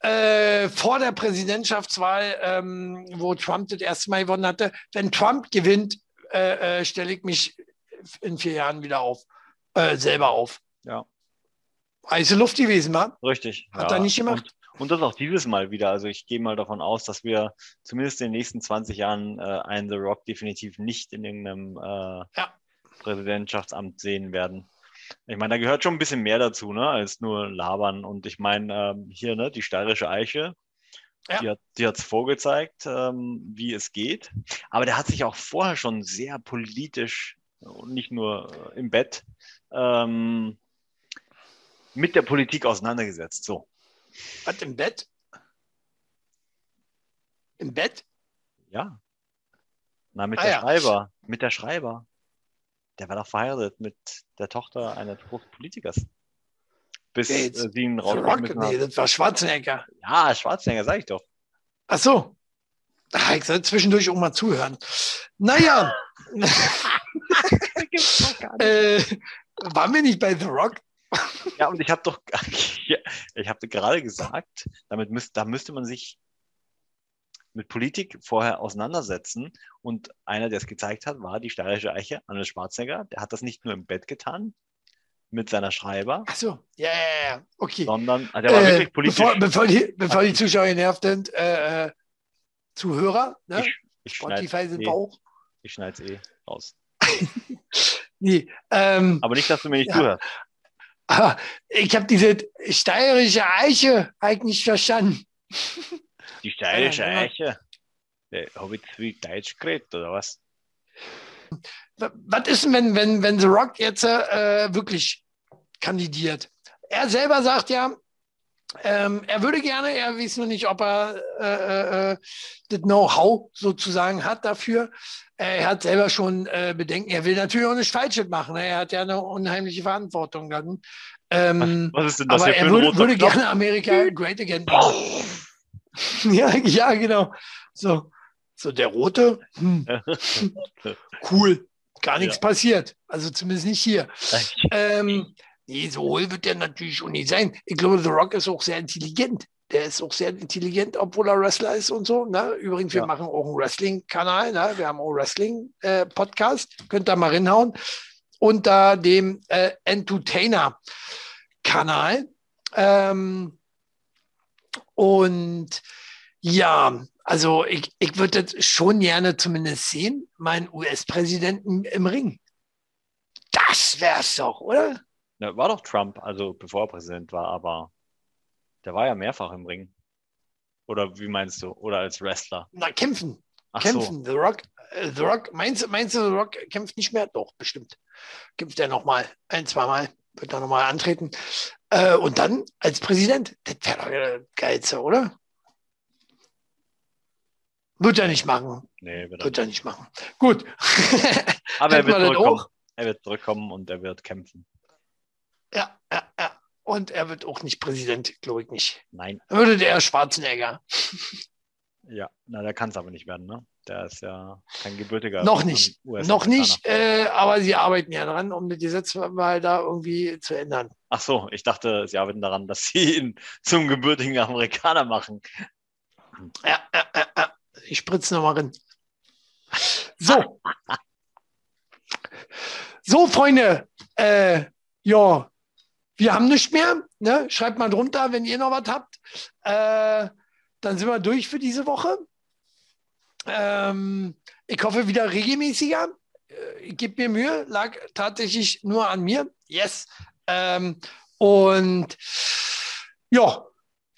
Äh, vor der Präsidentschaftswahl, ähm, wo Trump das erste Mal gewonnen hatte. Wenn Trump gewinnt, äh, äh, stelle ich mich in vier Jahren wieder auf, äh, selber auf. Ja. Heiße Luft gewesen, Mann. Richtig. Hat ja. er nicht gemacht. Und, und, das auch dieses Mal wieder. Also ich gehe mal davon aus, dass wir zumindest in den nächsten 20 Jahren äh, einen The Rock definitiv nicht in irgendeinem äh, ja. Präsidentschaftsamt sehen werden. Ich meine, da gehört schon ein bisschen mehr dazu, ne, als nur labern. Und ich meine, ähm, hier, ne, die steirische Eiche, ja. die hat die hat's vorgezeigt, ähm, wie es geht. Aber der hat sich auch vorher schon sehr politisch und nicht nur im Bett ähm, mit der Politik auseinandergesetzt. So. Was im Bett? Im Bett? Ja. Na, mit ah, der ja. Schreiber. Mit der Schreiber. Der war doch verheiratet mit der Tochter eines großen Politikers. Bis äh, sie ihn rausgeschmissen Nee, das war Schwarzenegger. Ja, Schwarzenegger, sag ich doch. Ach so. Ach, ich soll zwischendurch auch mal zuhören. Naja. äh, waren wir nicht bei The Rock? Ja, und ich habe doch, ich habe gerade gesagt, damit müsst, da müsste man sich mit Politik vorher auseinandersetzen. Und einer, der es gezeigt hat, war die steirische Eiche, Arnold Schwarzenegger. Der hat das nicht nur im Bett getan mit seiner Schreiber. Ach so, ja, ja, ja, okay. Sondern, also der war äh, wirklich politisch. Bevor, bevor, die, bevor die Zuschauer genervt sind, äh, äh, Zuhörer, ne? Ich, ich Spotify sind eh, Bauch. Ich schneide es eh raus. nee, ähm, Aber nicht, dass du mir nicht ja. zuhörst. Aber ich habe diese steirische Eiche eigentlich verstanden. Die steirische Eiche? Habe ich zu Deutsch geredet, oder was? Was ist denn, wenn, wenn, wenn The Rock jetzt äh, wirklich kandidiert? Er selber sagt ja, ähm, er würde gerne, er weiß nur nicht, ob er äh, äh, das Know-how sozusagen hat dafür. Er hat selber schon äh, Bedenken. Er will natürlich auch nicht Falsches machen. Ne? Er hat ja eine unheimliche Verantwortung dann. Ähm, Was ist denn das aber er würde, würde gerne Amerika great again machen. ja, ja, genau. So, so der rote. Hm. cool. Gar nichts ja. passiert. Also zumindest nicht hier. ähm, Nee, so hohl wird der natürlich schon nicht sein. Ich glaube, The Rock ist auch sehr intelligent. Der ist auch sehr intelligent, obwohl er Wrestler ist und so. Ne? Übrigens, wir ja. machen auch einen Wrestling-Kanal. Ne? Wir haben auch einen Wrestling-Podcast. Äh, Könnt ihr mal reinhauen. Unter dem äh, Entertainer-Kanal. Ähm, und ja, also ich, ich würde das schon gerne zumindest sehen, meinen US-Präsidenten im Ring. Das wär's doch, oder? Ja, war doch Trump, also bevor er Präsident war, aber der war ja mehrfach im Ring. Oder wie meinst du? Oder als Wrestler? Na, kämpfen. Ach kämpfen. The Rock, äh, The Rock, meinst, du- meinst du, The Rock kämpft nicht mehr? Doch, bestimmt. Kämpft er nochmal. Ein, zweimal. Wird er nochmal antreten. Äh, und dann als Präsident. Das wäre doch der geilste, oder? Wird er nicht machen. Nee, wird er Wird er nicht machen. Gut. Aber er wird zurückkommen. Er wird zurückkommen und er wird kämpfen. Ja, ja, ja. Und er wird auch nicht Präsident, glaube ich nicht. Nein. Würde der Schwarzenegger. Ja, na, der kann es aber nicht werden, ne? Der ist ja kein gebürtiger. Noch nicht. Noch nicht, äh, aber sie arbeiten ja dran, um das Gesetz mal da irgendwie zu ändern. Ach so, ich dachte, sie arbeiten daran, dass sie ihn zum gebürtigen Amerikaner machen. Ja, ja, ja, ja. Ich spritze nochmal rein. So. So, Freunde. Äh, ja, wir haben nichts mehr. Ne? Schreibt mal drunter, wenn ihr noch was habt. Äh, dann sind wir durch für diese Woche. Ähm, ich hoffe wieder regelmäßiger. Äh, Ich gebe mir Mühe, lag tatsächlich nur an mir. Yes. Ähm, und ja,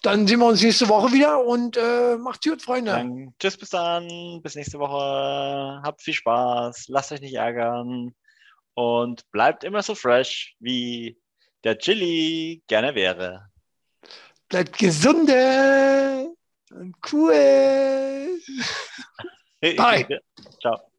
dann sehen wir uns nächste Woche wieder und äh, macht's gut, Freunde. Dann, tschüss, bis dann. Bis nächste Woche. Habt viel Spaß. Lasst euch nicht ärgern. Und bleibt immer so fresh, wie der Chili gerne wäre. Bleibt gesunde und cool. Bye. Ciao.